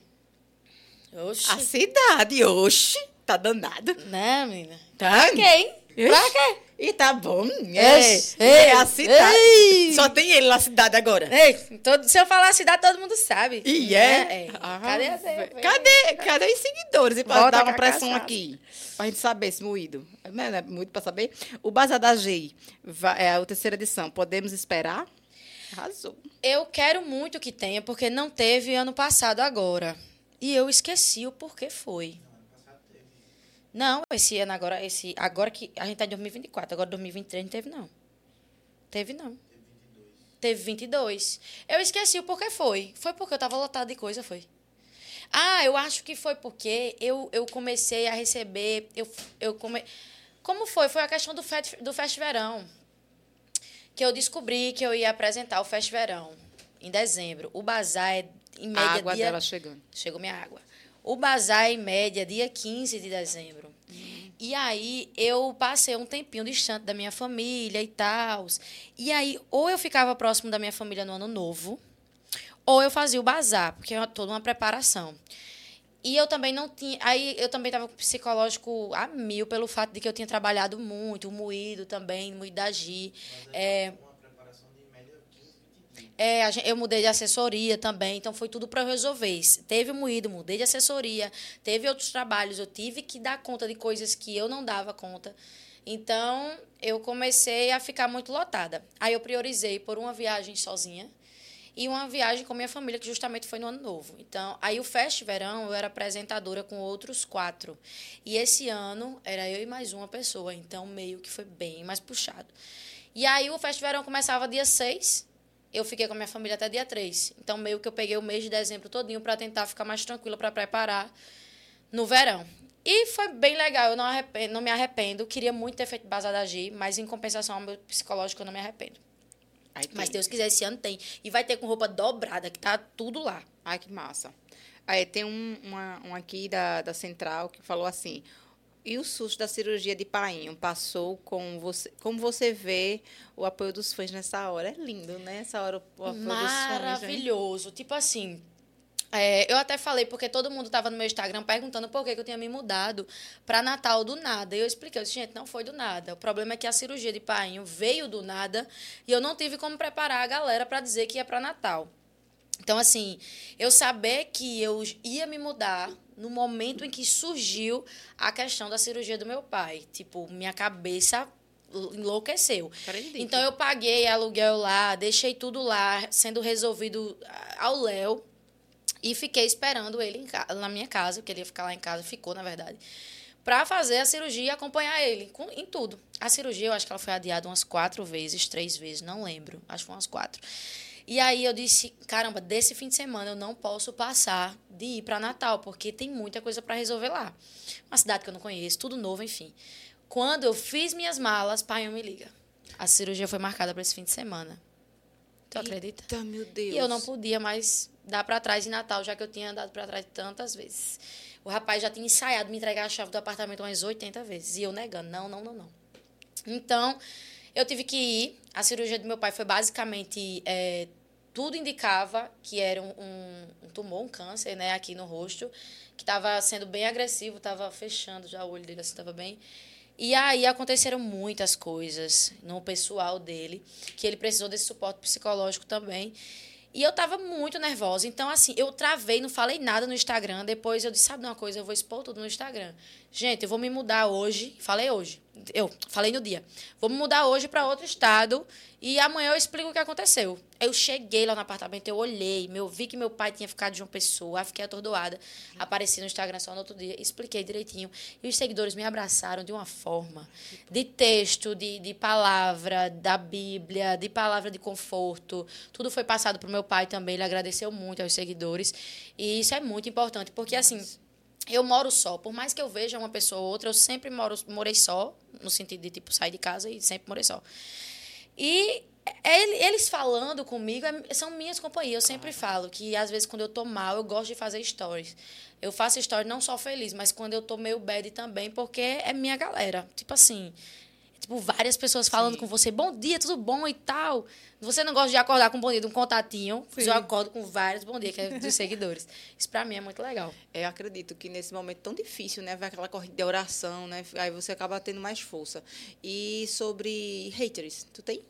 Oxi. A cidade, oxi. Tá danado. Né, menina? Tá. Ok. Pra quê? E tá bom. É, é a cidade. Ei. Só tem ele na cidade agora. Ei, todo, se eu falar a cidade, todo mundo sabe. E é? é, é. Ah, cadê, a cadê, cadê os seguidores? E pra dar uma pressão aqui. Pra gente saber esse moído. Não é muito pra saber. O Bazar da G é a terceira edição. Podemos esperar? Arrasou. Eu quero muito que tenha, porque não teve ano passado agora. E eu esqueci o porquê foi. Não, esse ano agora, esse, agora que a gente está em 2024, agora 2023 não teve, não. Teve, não. Teve 22. Eu esqueci o porquê foi. Foi porque eu estava lotado de coisa, foi. Ah, eu acho que foi porque eu, eu comecei a receber. Eu, eu come... Como foi? Foi a questão do, fet, do Fest Verão. Que eu descobri que eu ia apresentar o Fest Verão em dezembro. O bazar é em média. A água dia... dela chegando. Chegou minha água. O bazar, em média, dia 15 de dezembro. E aí eu passei um tempinho distante da minha família e tal. E aí, ou eu ficava próximo da minha família no ano novo, ou eu fazia o bazar, porque é toda uma preparação. E eu também não tinha. Aí eu também estava com psicológico a mil pelo fato de que eu tinha trabalhado muito, moído também, moído da Gi. É, é, eu mudei de assessoria também, então foi tudo para eu resolver. Teve moído, mudei de assessoria, teve outros trabalhos, eu tive que dar conta de coisas que eu não dava conta. Então, eu comecei a ficar muito lotada. Aí eu priorizei por uma viagem sozinha e uma viagem com minha família, que justamente foi no ano novo. Então, aí o Fest Verão, eu era apresentadora com outros quatro. E esse ano era eu e mais uma pessoa, então meio que foi bem mais puxado. E aí o Fest Verão começava dia 6 eu fiquei com a minha família até dia 3. Então, meio que eu peguei o mês de dezembro todinho para tentar ficar mais tranquila para preparar no verão. E foi bem legal, eu não, arrependo, não me arrependo. Queria muito ter feito Bazar da G, mas em compensação ao meu psicológico, eu não me arrependo. Mas Deus quiser, esse ano tem. E vai ter com roupa dobrada, que tá tudo lá. Ai, que massa. Aí tem um, uma, um aqui da, da Central que falou assim: e o susto da cirurgia de painho passou com você? Como você vê o apoio dos fãs nessa hora? É lindo, né? Essa hora o apoio Maravilhoso. Dos fãs, Tipo assim, é, eu até falei, porque todo mundo estava no meu Instagram perguntando por que, que eu tinha me mudado para Natal do nada. E eu expliquei, eu disse, gente, não foi do nada. O problema é que a cirurgia de painho veio do nada e eu não tive como preparar a galera para dizer que ia para Natal. Então, assim, eu saber que eu ia me mudar no momento em que surgiu a questão da cirurgia do meu pai. Tipo, minha cabeça enlouqueceu. Acredito. Então eu paguei aluguel lá, deixei tudo lá sendo resolvido ao Léo e fiquei esperando ele na minha casa, porque ele ia ficar lá em casa, ficou na verdade, para fazer a cirurgia e acompanhar ele com, em tudo. A cirurgia eu acho que ela foi adiada umas quatro vezes, três vezes, não lembro, acho que foi umas quatro. E aí eu disse, caramba, desse fim de semana eu não posso passar de ir para Natal, porque tem muita coisa para resolver lá. Uma cidade que eu não conheço, tudo novo, enfim. Quando eu fiz minhas malas, pai eu me liga. A cirurgia foi marcada para esse fim de semana. Tu acredita? Eita, meu Deus. E eu não podia mais dar para trás em Natal, já que eu tinha andado para trás tantas vezes. O rapaz já tinha ensaiado me entregar a chave do apartamento umas 80 vezes. E eu negando, não, não, não, não. Então, eu tive que ir. A cirurgia do meu pai foi basicamente é, tudo indicava que era um, um, tumor, um câncer, né, aqui no rosto, que estava sendo bem agressivo, estava fechando já o olho dele, assim, estava bem. E aí aconteceram muitas coisas no pessoal dele, que ele precisou desse suporte psicológico também. E eu estava muito nervosa. Então, assim, eu travei, não falei nada no Instagram. Depois eu disse, sabe uma coisa, eu vou expor tudo no Instagram. Gente, eu vou me mudar hoje. Falei hoje. Eu falei no dia, me mudar hoje para outro estado e amanhã eu explico o que aconteceu. Eu cheguei lá no apartamento, eu olhei, eu vi que meu pai tinha ficado de uma pessoa, fiquei atordoada. Apareci no Instagram só no outro dia, expliquei direitinho. E os seguidores me abraçaram de uma forma, de texto, de, de palavra, da Bíblia, de palavra de conforto. Tudo foi passado para o meu pai também, ele agradeceu muito aos seguidores. E isso é muito importante, porque assim eu moro só. Por mais que eu veja uma pessoa ou outra, eu sempre moro, morei só, no sentido de, tipo, sair de casa e sempre morei só. E eles falando comigo é, são minhas companhias. Eu sempre falo que, às vezes, quando eu tô mal, eu gosto de fazer stories. Eu faço stories não só feliz, mas quando eu tô meio bad também, porque é minha galera. Tipo assim, tipo, várias pessoas falando Sim. com você, bom dia, tudo bom e tal. Você não gosta de acordar com um bom dia de um contatinho, Sim. eu acordo com vários bom dia, que é dos seguidores. Isso pra mim é muito legal. Eu acredito que nesse momento tão difícil, né, vai aquela corrida de oração, né, aí você acaba tendo mais força. E sobre haters, tu tem?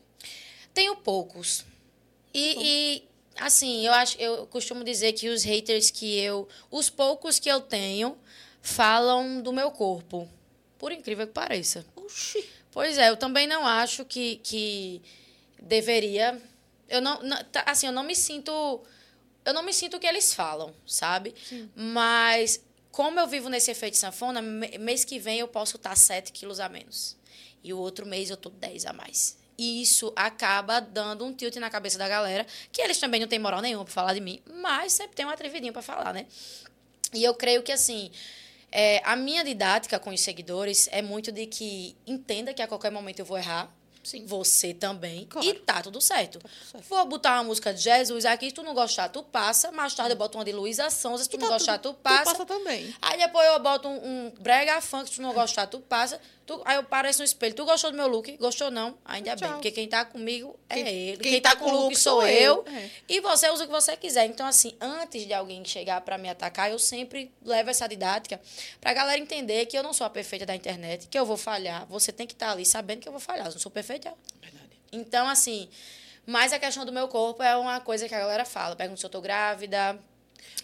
Tenho poucos. E, e assim, eu acho, eu costumo dizer que os haters que eu, os poucos que eu tenho, falam do meu corpo. Por incrível que pareça. Oxi. Pois é, eu também não acho que, que deveria. Eu não, não, tá, assim, eu não me sinto. Eu não me sinto o que eles falam, sabe? Sim. Mas, como eu vivo nesse efeito sanfona, mês que vem eu posso estar 7 quilos a menos. E o outro mês eu tô 10 a mais. E isso acaba dando um tilt na cabeça da galera, que eles também não têm moral nenhuma para falar de mim, mas sempre tem um atrevidinho para falar, né? E eu creio que, assim, é, a minha didática com os seguidores é muito de que entenda que a qualquer momento eu vou errar. Sim. Você também. Claro. E tá tudo, certo. tá tudo, certo. Vou botar uma música de Jesus aqui, se tu não gostar, tu passa. Mais tarde eu boto uma de Luísa Sonza, se tu e não tá gostar, tudo, tu passa. Tu passa também. Aí depois eu boto um, um brega funk, se tu não gostar, tu passa. Tu, aí eu pareço no espelho. Tu gostou do meu look? Gostou não? Ainda Tchau. bem. Porque quem tá comigo é quem, ele. Quem, quem tá, tá com o look sou eu. eu. É. E você usa o que você quiser. Então, assim, antes de alguém chegar para me atacar, eu sempre levo essa didática pra galera entender que eu não sou a perfeita da internet, que eu vou falhar. Você tem que estar tá ali sabendo que eu vou falhar. Eu não sou perfeita. Verdade. Então, assim, mas a questão do meu corpo é uma coisa que a galera fala. Pergunta se eu tô grávida,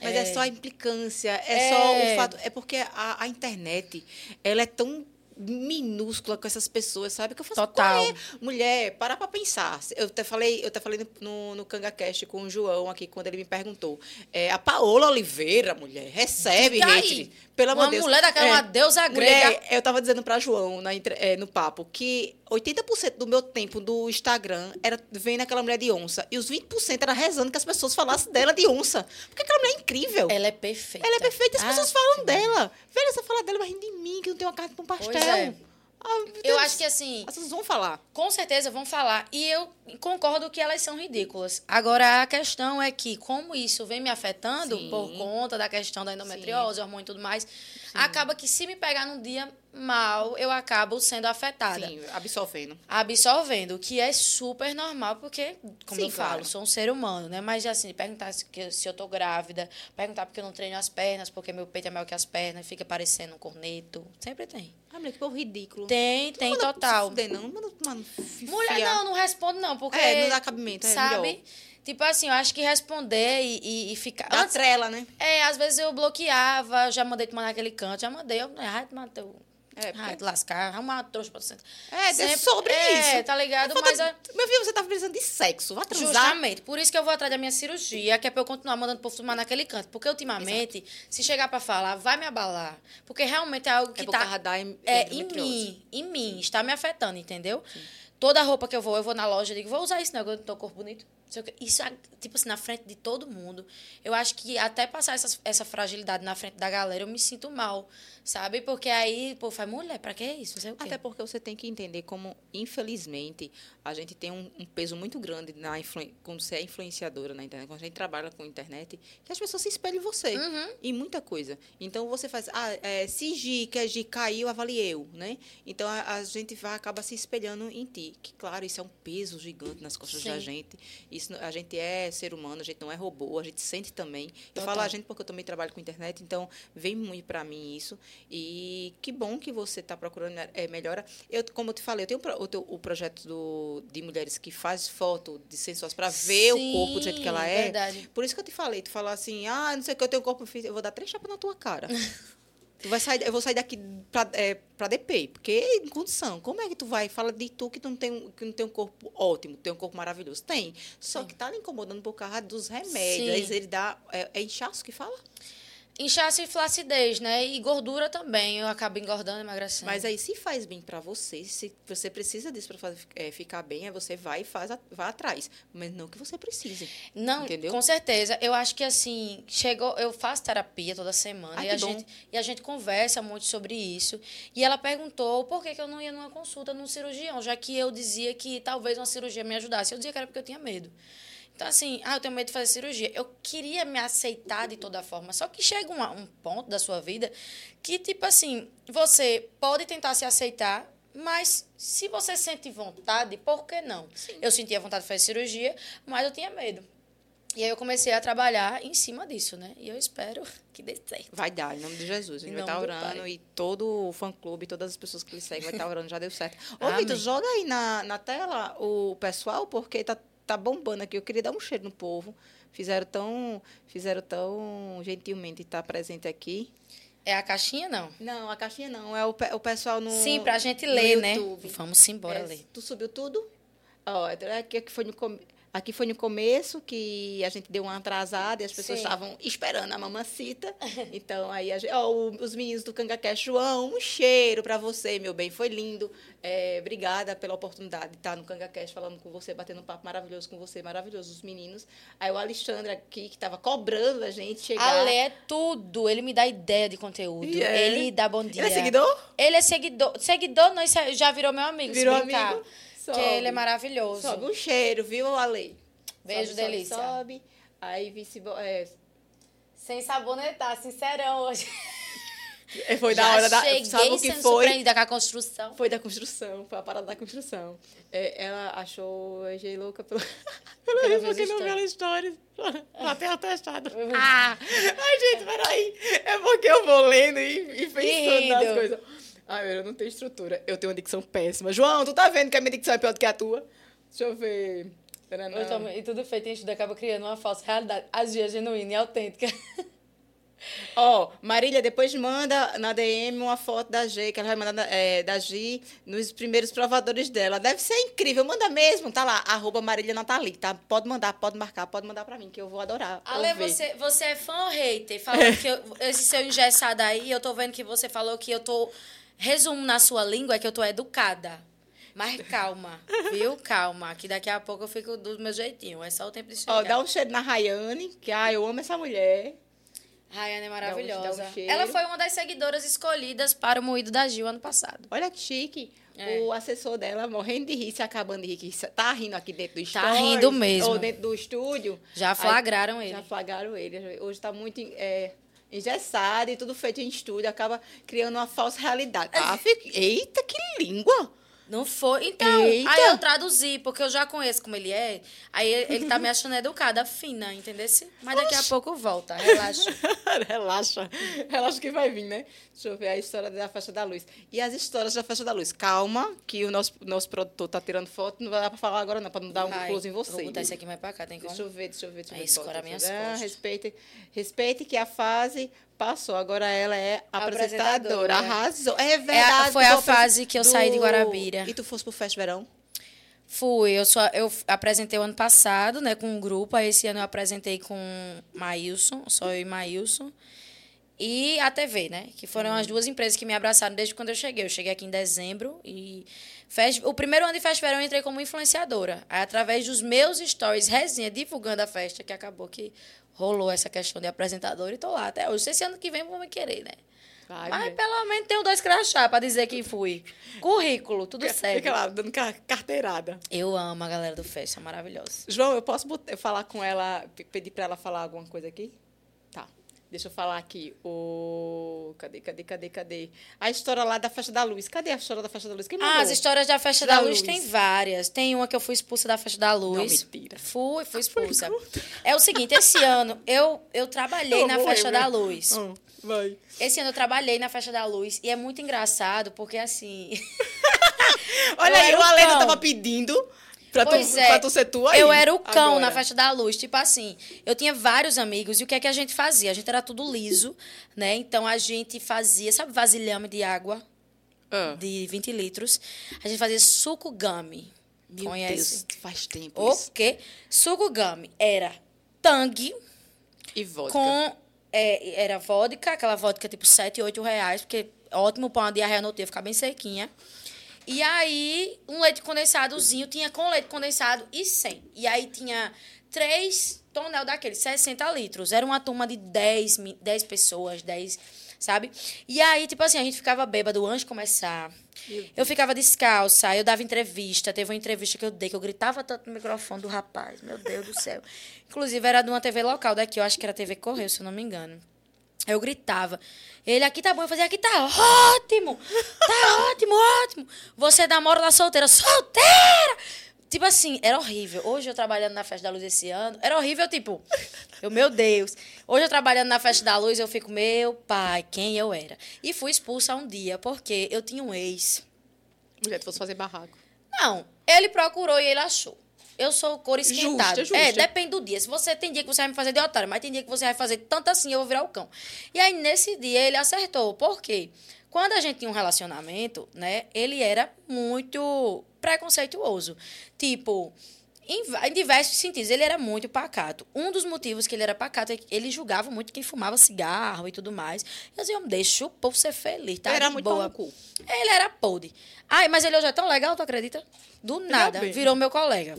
mas é, é, só a implicância, é, é, só o fato. É porque a, a internet ela é tão minúscula com essas pessoas, sabe? Que eu faço Total. Mulher, para pra pensar. Eu até falei, eu até falei no, no CangaCast com o João aqui, quando ele me perguntou. É, a Paola Oliveira, mulher, recebe hate. Pelo amor de Deus. Uma mulher daquela, é, uma deusa grega. Mulher, eu tava dizendo pra João na, é, no papo que 80% do meu tempo do Instagram era vendo aquela mulher de onça. E os 20% era rezando que as pessoas falassem dela de onça. Porque aquela mulher é incrível. Ela é perfeita. Ela é perfeita e as ah, pessoas falam sim. dela. Velho, você fala dela, mas rindo de mim, que não tem uma carne com um pastel. Pois é. Ah, eu acho que assim. As pessoas vão falar. Com certeza vão falar. E eu concordo que elas são ridículas. Agora, a questão é que, como isso vem me afetando Sim. por conta da questão da endometriose, hormônio e tudo mais, Sim. acaba que se me pegar num dia mal, eu acabo sendo afetada. Sim, absorvendo. Absorvendo, que é super normal, porque, como Sim, eu claro. falo, sou um ser humano, né? Mas, assim, perguntar se, se eu tô grávida, perguntar porque eu não treino as pernas, porque meu peito é maior que as pernas, fica parecendo um corneto. Sempre tem. Ah, mulher, que povo ridículo. Tem, tu tem, total. Fuder, não, mano, mano, Mulher, não, não respondo, não, porque. É, não dá cabimento, é Sabe? Melhor. Tipo assim, eu acho que responder e, e, e ficar. Dá trela, né? É, às vezes eu bloqueava, já mandei tomar naquele canto, já mandei, eu. Ai, teu é, porque... Ah, lascar, arrumar uma trouxa pra você. É, Sempre, sobre é, isso. É, tá ligado? Mas. A... Meu filho, você tá precisando de sexo. Vai transar. Justamente. Por isso que eu vou atrás da minha cirurgia, que é pra eu continuar mandando o povo tomar naquele canto. Porque ultimamente, Exato. se chegar pra falar, vai me abalar. Porque realmente é algo que é tá. Da é, em mim. Em mim. Está me afetando, entendeu? Sim. Toda roupa que eu vou, eu vou na loja e digo, vou usar isso, não, eu tô corpo bonito. Isso, tipo assim, na frente de todo mundo. Eu acho que até passar essa, essa fragilidade na frente da galera, eu me sinto mal, sabe? Porque aí, pô, faz mulher, pra que isso? Não Até porque você tem que entender como, infelizmente, a gente tem um, um peso muito grande na quando você é influenciadora na internet, quando a gente trabalha com internet, que as pessoas se espelham em você. Uhum. Em muita coisa. Então, você faz, ah, é, se G, que a G caiu, avalie eu, né? Então, a, a, gente vai, acaba se espelhando em ti. Que, claro, isso é um peso gigante nas costas Sim. da gente. Isso, a gente é ser humano, a gente não é robô, a gente sente também. Eu falo a gente porque eu também trabalho com internet, então vem muito para mim isso. E que bom que você está procurando é, melhora. Eu, como eu te falei, eu tenho o, teu, o projeto do, de mulheres que faz foto de sensuais para ver o corpo do jeito que ela é. Verdade. Por isso que eu te falei, tu falou assim, ah, não sei o que, eu tenho um corpo eu vou dar três chapas na tua cara. *laughs* Tu vai sair, eu vou sair daqui pra, é, pra DP, porque em condição. Como é que tu vai? Fala de tu que tu não tem, um- que não tem um corpo ótimo, tem um corpo maravilhoso. Tem. Só que tá lhe incomodando por causa dos remédios. Sim. Aí ele dá. É, é inchaço que fala? Inchaço e flacidez, né? E gordura também. Eu acabo engordando e emagrecendo. Mas aí, se faz bem pra você, se você precisa disso pra fazer, é, ficar bem, aí você vai e faz, vai atrás. Mas não que você precise. Não, Entendeu? com certeza. Eu acho que assim, chegou, eu faço terapia toda semana Ai, e, a bom. gente, e a gente conversa muito sobre isso. E ela perguntou por que, que eu não ia numa consulta num cirurgião, já que eu dizia que talvez uma cirurgia me ajudasse. Eu dizia que era porque eu tinha medo. Então, assim, ah, eu tenho medo de fazer cirurgia. Eu queria me aceitar de toda forma. Só que chega uma- um ponto da sua vida que, tipo assim, você pode tentar se aceitar, mas se você sente vontade, por que não? Eu sentia vontade de fazer cirurgia, mas eu tinha medo. E aí eu comecei a trabalhar em cima disso, né? E eu espero *laughs* que dê certo. Vai dar, em nome de Jesus. A gente Em vai estar do orando e todo o fã-clube, todas as pessoas que lhe seguem vai estar orando, já deu certo. Ô. *laughs* Vitor, joga aí na, na tela o pessoal, porque tá, tá bombando aqui. Eu queria dar um cheiro no povo. Fizeram tão, fizeram tão gentilmente estar presente aqui. É a caixinha, não? Não, a caixinha não. É o, o pessoal no. Sim, pra gente ler, né? Vamos embora É, ler. Tu subiu tudo? Ó, aqui, aqui, foi no, com- aqui foi no começo que a gente deu uma atrasada e as pessoas Sim. estavam esperando a mamacita. *laughs* Então, aí, a gente, ó, os meninos do Cangaqué, João, um cheiro para você, meu bem, foi lindo. É, obrigada pela oportunidade de estar no Cangaquest falando com você, batendo um papo maravilhoso com você, maravilhoso, os meninos. Aí o Alexandre aqui, que estava cobrando a gente chegar. Ale é tudo. Ele me dá ideia de conteúdo. E é. Ele dá bom dia. Ele é seguidor? Ele é seguidor. Seguidor, não, é- já virou meu amigo. Virou brincar. Amigo? Porque ele é maravilhoso. Sobe um cheiro, viu, Ale? Beijo, sobe, sobe, delícia. Sobe, Aí vice é, Sem sabonetar, sincerão hoje. *laughs* é, foi da Já hora da. Sabe o que foi? com a construção. Foi da construção, foi a parada da construção. É, ela achou a G louca pelo. *laughs* pelo Pelo porque meus não viu stories. ela stories. Pra ter atestado. Ah! Ai, gente, peraí. É porque eu vou lendo e, e pensando nas coisas. Ai, eu não tenho estrutura. Eu tenho uma dicção péssima. João, tu tá vendo que a minha dicção é pior do que a tua? Deixa eu ver. Eu também- E tudo feito, a gente acaba criando uma falsa realidade. A Gia é genuína e autêntica. *laughs* Ó, Marília, depois manda na DM uma foto da G, que ela vai mandar é, da Gi nos primeiros provadores dela. Deve ser incrível. Manda mesmo, tá lá, arroba Marília Natali, tá? Pode mandar, pode marcar, pode mandar pra mim, que eu vou adorar. Ale, ouvir. você, você é fã ou hater? Falando que eu- esse seu engessado aí, eu tô vendo que você falou que eu tô. Resumo na sua língua é que eu tô educada. Mas calma, viu? Calma, que daqui a pouco eu fico do meu jeitinho. É só o tempo de chegar. Ó, dá um cheiro na Rayane, que ah, eu amo essa mulher. Rayane é Dá um- maravilhosa. dá um. Ela foi uma das seguidoras escolhidas para o Moído da Gil ano passado. Olha que chique. É. O assessor dela morrendo de rir, se acabando de rir, tá rindo aqui dentro do Tá stories, rindo mesmo. Ou dentro do estúdio. Já Aí- flagraram ele. Já flagraram ele. Hoje está muito é, engessado e tudo feito em estúdio. Acaba criando uma falsa realidade. Ah, fica- Eita, que língua! Não foi. Então, Eita! aí eu traduzi, porque eu já conheço como ele é. Aí ele tá me achando educada, fina, entendeu? Mas daqui a pouco volta, relaxa. *laughs* Relaxa. Relaxa que vai vir, né? Deixa eu ver a história da festa da luz. E as histórias da festa da luz. Calma, que o nosso, nosso produtor tá tirando foto. Não vai dar pra falar agora, não, pra não dar um Vai, close em você. Vou botar esse aqui mais pra cá, tem como? Deixa eu ver, deixa eu ver. Deixa eu Aí ver. escora Bota, minhas. Ah, costas. respeite, respeite que a fase passou. Agora ela é Apresentadora. apresentadora. Arrasou. É verdade. foi a fase que eu saí de Guarabira. E tu fosse pro Fest Verão? Fui, eu só eu apresentei o ano passado, né, com um grupo, aí esse ano eu apresentei com Maílson, só eu e Maílson. E a TV, né? Que foram as duas empresas que me abraçaram desde quando eu cheguei. Eu cheguei aqui em dezembro e fest... o primeiro ano de Fest Verão eu entrei como influenciadora. Aí, através dos meus stories, resenha, divulgando a festa, que acabou que rolou essa questão de apresentadora e tô lá até hoje. Esse ano que vem vão me querer, né? Vai, Mas pelo menos tenho dois crachá pra dizer que fui. Currículo, tudo certo. Fica lá, dando ca- carteirada. Eu amo a galera do Festa, maravilhosa. João, eu posso falar com ela, pe- pedir para ela falar alguma coisa aqui? Deixa eu falar aqui. O... Cadê, cadê, cadê, cadê? A história lá da Festa da Luz. Cadê a história da Festa da Luz? Quem Ah, as histórias da Festa Da da, Luz, Luz. tem várias. Tem uma que eu fui expulsa da Festa da Luz. Não, mentira. Fui, fui expulsa. É o seguinte, esse ano eu, eu trabalhei Eu na Festa da Luz. Ah, vai. Esse ano eu trabalhei na Festa da Luz e é muito engraçado porque assim. *laughs* Olha aí, o Alena tava pedindo Pra, Pois tu, é. pra tu ser tu aí. Eu era o cão agora. na festa da luz. Tipo assim, eu tinha vários amigos e o que é que a gente fazia? A gente era tudo liso, né? Então a gente fazia, sabe, vasilhame de água Ah. de 20 litros? A gente fazia suco gummy. Meu Conhece? Deus, faz tempo O isso. quê? Suco gummy era tangue E vodka. com. é, era vodka, aquela vodka tipo 7, 8 reais, porque é ótimo pra uma diarreia no dia, ficar bem sequinha. E aí, um leite condensadozinho, tinha com leite condensado e sem. E aí tinha três tonel daqueles, 60 litros. Era uma turma de 10, mi- 10 pessoas, 10, sabe? E aí, tipo assim, a gente ficava bêbado antes de começar. Eu ficava descalça, eu dava entrevista. Teve uma entrevista que eu dei, que eu gritava tanto no microfone do rapaz. Meu Deus do céu. Inclusive, era de uma TV local daqui, eu acho que era TV Correio, se eu não me engano. Eu gritava. Ele aqui tá bom, eu fazia aqui tá ótimo! Tá *laughs* ótimo, ótimo! Você namora da solteira, solteira! Tipo assim, era horrível. Hoje eu trabalhando na Festa da Luz esse ano, era horrível, tipo, eu, meu Deus. Hoje eu trabalhando na Festa da Luz, eu fico, meu pai, quem eu era? E fui expulsa um dia, porque eu tinha um ex. Mulher, tu fosse fazer barraco. Não, ele procurou e ele achou. Eu sou cor esquentada. Justa, É, justa. depende do dia. Se você tem dia que você vai me fazer de otário, mas tem dia que você vai fazer tanto assim, eu vou virar o cão. E aí, nesse dia, ele acertou. Por quê? Quando a gente tinha um relacionamento, né, ele era muito preconceituoso. Tipo, em, em diversos sentidos, ele era muito pacato. Um dos motivos que ele era pacato é que ele julgava muito quem fumava cigarro e tudo mais. Eu dizia, "Homem, deixa o povo ser feliz, tá? era de muito boa. cu. Ele era podre. Ai, mas ele hoje é tão legal, tu acredita? Do nada. bem. Virou meu colega.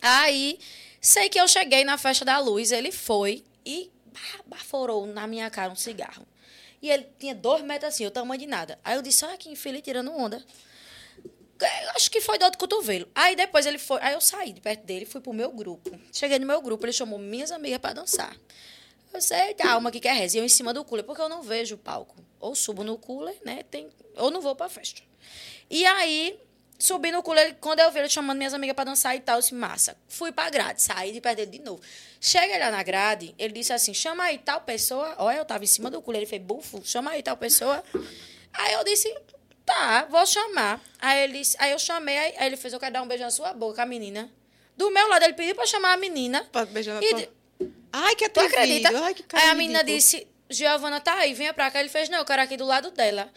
Aí, sei que eu cheguei na festa da luz, ele foi e ba- baforou na minha cara um cigarro. E ele tinha dois metros assim, o tamanho de nada. Aí eu disse, olha que infeliz tirando onda. Eu Acho que foi do cotovelo. Aí depois ele foi. Aí eu saí de perto dele, fui pro meu grupo. Cheguei no meu grupo, ele chamou minhas amigas pra dançar. Eu sei, calma, que quer reza. E eu em cima do cooler, porque eu não vejo o palco. Ou subo no cooler, né? Tem, ou não vou pra festa. E aí, subi no cooler, quando eu vi ele chamando minhas amigas pra dançar e tal, eu disse, massa. Fui pra grade, saí de perto dele de novo. Cheguei lá na grade, ele disse assim, chama aí tal pessoa. Olha, eu tava em cima do cooler, ele fez, bufo, chama aí tal pessoa. Aí eu disse, tá, vou chamar. Aí ele disse, aí eu chamei, aí, ele fez, eu quero dar um beijo na sua boca, a menina. Do meu lado, ele pediu pra chamar a menina. Pra beijar na tua... de- Ai, que Tu atrevido. acredita? Ai, que cara aí a menina ridículo. disse, Giovana, tá aí, venha pra cá. Ele fez, não, eu quero aqui do lado dela.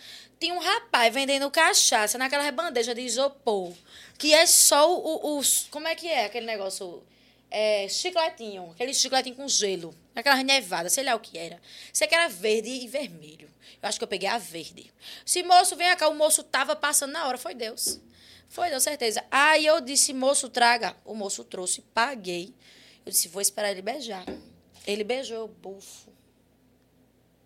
Tinha um rapaz vendendo cachaça naquelas bandejas de isopor, que é só o, o-. Como é que é aquele negócio? É, chicletinho. Aquele chicletinho com gelo. Aquelas nevadas, sei lá o que era. Sei que era verde e vermelho. Eu acho que eu peguei a verde. Se moço, vem cá. O moço tava passando na hora. Foi Deus. Foi Deus, certeza. Aí eu disse, moço, traga. O moço trouxe, paguei. Eu disse, vou esperar ele beijar. Ele beijou, bufo.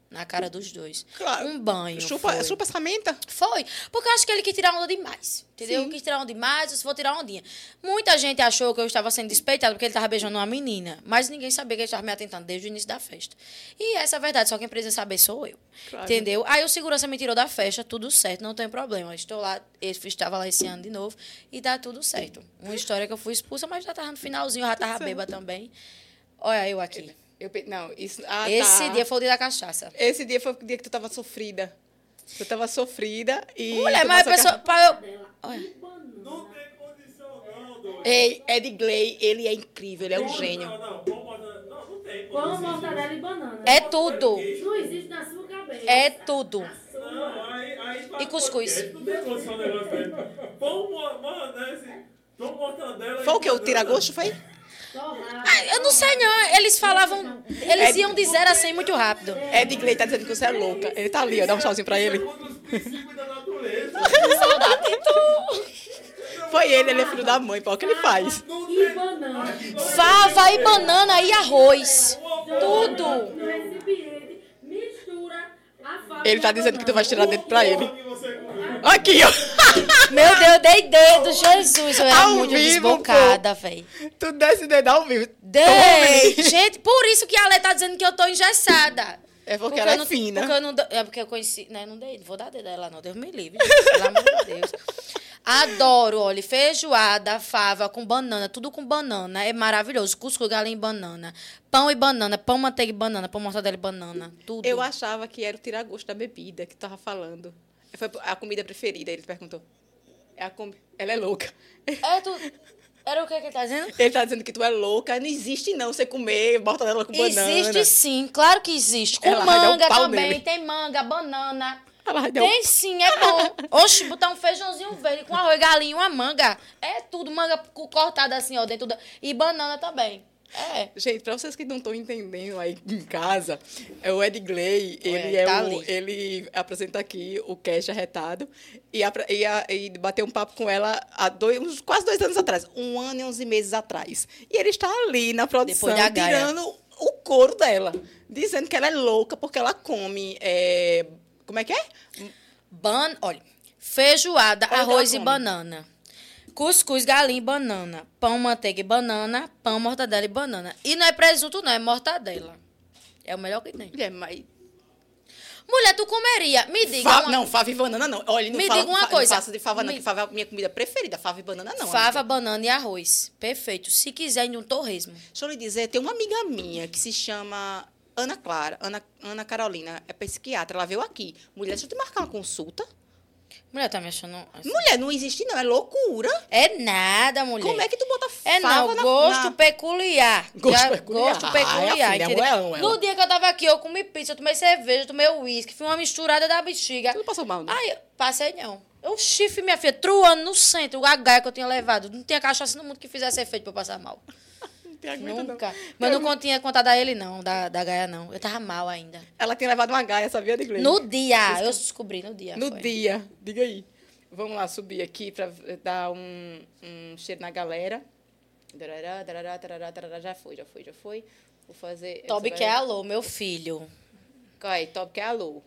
Na cara dos dois. Claro. Um banho. Chupa, foi. chupa essa menta. Foi. Porque eu acho que ele quis tirar onda demais. Entendeu? Sim. Quis tirar onda demais, eu só vou tirar ondinha. Muita gente achou que eu estava sendo despeitada porque ele estava beijando uma menina. Mas ninguém sabia que ele estava me atentando desde o início da festa. E essa é a verdade, só quem precisa saber sou eu. Claro. Entendeu? Aí o segurança me tirou da festa, tudo certo, não tem problema. Estou lá, estava lá esse ano de novo e dá tudo certo. Uma história que eu fui expulsa, mas já estava no finalzinho, eu já estava bêbada também. Olha eu aqui. Eu, pe- não, isso... Ah, Esse tá. dia foi o dia da cachaça. Esse dia foi o dia que tu tava sofrida. Tu tava sofrida e... Mulher, mas a pessoa. pra eu-. Não tem condição, não, doido. Ei, Ed Gley, ele é incrível, ele é um Não, gênio. Não, não, mortadela- não, não tem Pão, condição. mortadela e banana. É tudo. Não existe na sua cabeça. É tudo. Não, aí, aí E cuscuz. Não tem condição o negócio. Pão, mo- mano, né, mortadela... Foi o quê? O tira tira-gosto, foi? Ah, Eu não sei, não. Eles falavam. Eles iam dizer assim muito rápido. Ed Gley tá dizendo que você é louca. Ele tá ali, ó, dá um tchauzinho pra ele. *laughs* Da natureza. Foi ele, ele é filho da mãe, pô, o que ele faz? E banana. Fava e banana e arroz. Tudo. A Ele tá a dizendo que tu vai tirar dentro pra ele. Aqui, ó. Meu Deus, eu dei dedo, Jesus. Eu era Ao muito vivo, desbocada, velho. Tu desce dedo ao vivo. Dei. Gente, por isso que a Lê tá dizendo que eu tô engessada. É porque, ela eu é não, fina. Porque eu não, é porque eu conheci. Né, não dei, não vou dar dedo a ela, não. Deus me livre. gente, Pelo amor de Deus. Adoro, olha, feijoada, fava com banana, tudo com banana. É maravilhoso. Cuscuz, galinha e banana. Pão e banana, pão, manteiga e banana, pão, mortadela e banana. Tudo. Eu achava que era o tira-gosto da bebida que tu tava falando. Foi a comida preferida, ele perguntou. É a com... Ela é louca. É tudo. Era o que, que ele tá dizendo? Ele tá dizendo que tu é louca, não existe não você comer mortadela com banana. Existe sim, claro que existe. Com Ela um manga pau também, nele. tem manga, banana. Ela um- Tem sim, é bom. Oxe, botar um feijãozinho verde com arroz, galinha, uma manga. É tudo, manga co- cortada assim, ó, dentro da... E banana também. É. Gente, pra vocês que não estão entendendo aí em casa, é o Ed Gley, O ele Ed é tá o, ele apresenta aqui o Cash Arretado e, apra- e, a- e bateu um papo com ela há dois, uns, quase dois anos atrás, um ano e onze meses atrás. E ele está ali na produção, Gaia. tirando o couro dela, dizendo que ela é louca porque ela come, é, como é que é? Ban... Olha, feijoada, arroz e banana. Cuscuz, galinha e banana. Pão, manteiga e banana. Pão, mortadela e banana. E não é presunto, não, é mortadela. É o melhor que tem. Mulher, mas... Mulher, tu comeria? Me diga Fa- uma... Não, fava e banana não. Olha, não Me fala, diga uma coisa. Faça de fava não, Me- que fava é a minha comida preferida. Fava e banana não. Fava, amiga. banana e arroz. Perfeito. Se quiser, em um torresmo. Deixa eu lhe dizer, tem uma amiga minha que se chama Ana Clara, Ana, Ana Carolina, é psiquiatra, ela veio aqui. Mulher, deixa eu te marcar uma consulta. Mulher, tá me achando... assim? Mulher, não existe não, é loucura. É nada, mulher. Como é que tu bota É fava não, na- gosto na- peculiar. *laughs* Gosto Já- peculiar. Gosto Ai, peculiar, a filha, ela, ela. No dia que eu tava aqui, eu comi pizza, eu tomei cerveja, eu tomei uísque, fui uma misturada da bexiga. Tu não passou mal, não? Ai, eu- passei não. O chifre, minha filha, truando no centro, a gaia que eu tinha levado. Não tinha cachaça no mundo que fizesse efeito pra eu passar mal. Não tem aguenta, não. Nunca. Mas eu não tinha contado a ele, não, da, da gaia, não. Eu tava mal ainda. Ela tinha levado uma gaia, sabia, de inglês? No dia, eu descobri, no dia. No foi. dia. Diga aí. Vamos lá subir aqui para dar um, um cheiro na galera. Darará, darará, tarará, tarará. Já foi, já foi, já foi. Vou fazer... Toby quer alô, meu filho. Calma aí, Toby quer alô.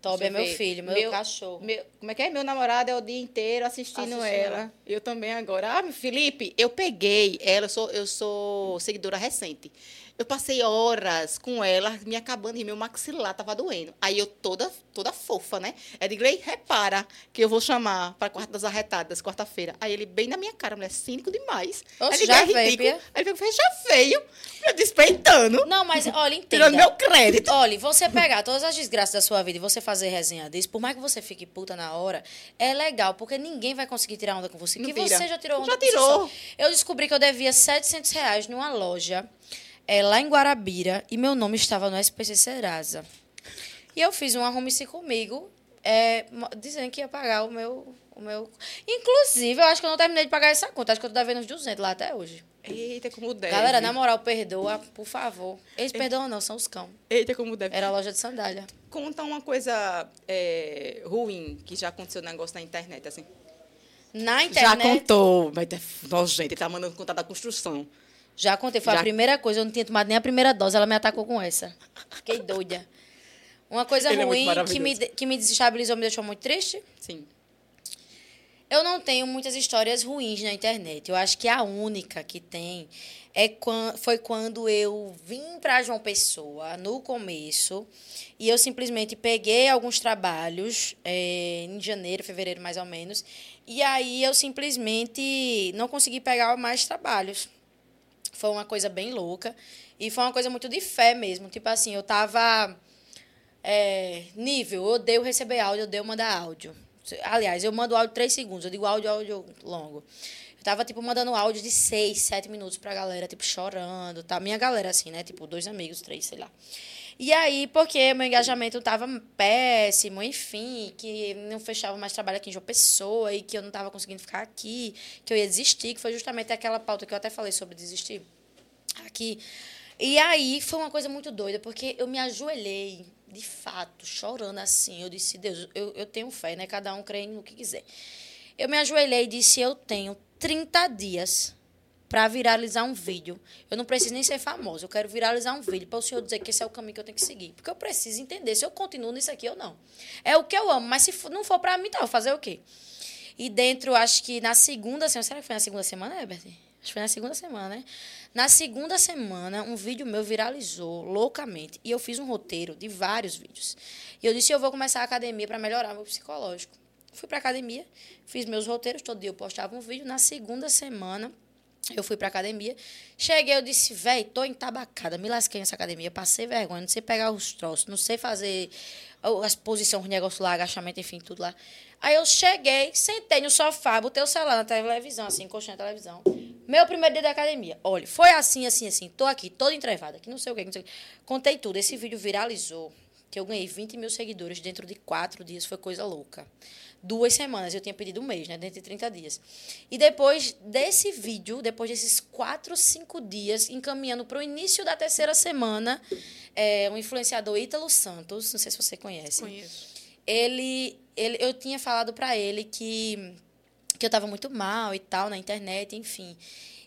Toby é meu filho, meu, cachorro. meu- como é que é? Meu namorado é o dia inteiro assistindo, Assistindo ela. ela. Eu também agora. Ah, Felipe, eu peguei ela, eu sou, eu sou seguidora recente. Eu passei horas com ela, me acabando e meu maxilar tava doendo. Aí eu toda, toda fofa, né? Edgley, repara que eu vou chamar para quarta das arretadas, quarta-feira. Aí ele bem na minha cara, mulher, cínico demais. Oxe, já é veio? Aí ele fez, já veio, me despeitando, Não, mas olha, entenda. tirando meu crédito. Olha, você pegar todas as desgraças da sua vida e você fazer resenha disso, por mais que você fique puta na hora, é legal, porque ninguém vai conseguir tirar onda com você. Não que tira. você já tirou onda Já tirou. Eu descobri que eu devia 700 reais numa loja é, lá em Guarabira e meu nome estava no SPC Serasa. E eu fiz um arrume-se comigo, é, dizendo que ia pagar o meu, o meu... Inclusive, eu acho que eu não terminei de pagar essa conta. Acho que eu tô devendo uns 200 lá até hoje. Eita, como deve. Galera, na moral, perdoa, por favor. Eles perdoam não, são os cão. Eita, como deve. Era a loja de sandália. Conta uma coisa é, ruim que já aconteceu um negócio na internet, assim. Na Já internet. contou, mas nojento, ele tá mandando contar da construção. Já contei, foi Já- a primeira coisa. Eu não tinha tomado nem a primeira dose, ela me atacou com essa. Fiquei doida. Uma coisa Ele é ruim que maravilhoso. me, que me desestabilizou, me deixou muito triste. Sim. Eu não tenho muitas histórias ruins na internet. Eu acho que a única que tem é quan- foi quando eu vim para João Pessoa no começo e eu simplesmente peguei alguns trabalhos eh, em janeiro, fevereiro mais ou menos, e aí eu simplesmente não consegui pegar mais trabalhos. Foi uma coisa bem louca e foi uma coisa muito de fé mesmo. Tipo assim, eu tava é, nível, eu odeio receber áudio, eu odeio mandar áudio. Aliás, eu mando áudio três segundos, eu digo áudio, áudio longo. Eu tava, tipo, mandando áudio de seis, sete minutos pra galera, tipo, chorando, tá? Minha galera, assim, né? Tipo, dois amigos, três, sei lá. E aí, porque meu engajamento tava péssimo, enfim, que não fechava mais trabalho aqui em João Pessoa e que eu não tava conseguindo ficar aqui, que eu ia desistir, que foi justamente aquela pauta que eu até falei sobre desistir aqui. E aí foi uma coisa muito doida, porque eu me ajoelhei, de fato, chorando assim. Eu disse, Deus, eu, eu tenho fé, né? Cada um crê no que quiser. Eu me ajoelhei e disse, eu tenho 30 dias para viralizar um vídeo. Eu não preciso nem ser famosa, eu quero viralizar um vídeo para o senhor dizer que esse é o caminho que eu tenho que seguir. Porque eu preciso entender se eu continuo nisso aqui ou não. É o que eu amo, mas se não for para mim, eu vou fazer o quê? E dentro, acho que na segunda semana. Será que foi na segunda semana, Herbert? Acho que foi na segunda semana, né? Na segunda semana, um vídeo meu viralizou loucamente. E eu fiz um roteiro de vários vídeos. E eu disse: eu vou começar a academia para melhorar meu psicológico. Fui para academia, fiz meus roteiros, todo dia eu postava um vídeo. Na segunda semana, eu fui pra academia. Cheguei, eu disse, véi, tô entabacada. Me lasquei nessa academia. Passei vergonha, não sei pegar os troços, não sei fazer as posições, os negócios lá, agachamento, enfim, tudo lá. Aí eu cheguei, sentei no sofá, botei o celular na televisão, assim, encostei na televisão. Meu primeiro dia da academia. Olha, foi assim, assim, assim. Tô aqui, toda entrevada, que não sei o que, não sei o que. Contei tudo. Esse vídeo viralizou. Que eu ganhei 20 mil seguidores dentro de quatro dias. Foi coisa louca. Duas semanas. Eu tinha pedido um mês, né? Dentro de 30 dias. E depois desse vídeo, depois desses quatro, cinco dias, encaminhando para o início da terceira semana, é, um influenciador Ítalo Santos, não sei se você conhece. Conheço. Ele, ele eu tinha falado para ele que que eu tava muito mal e tal na internet, enfim.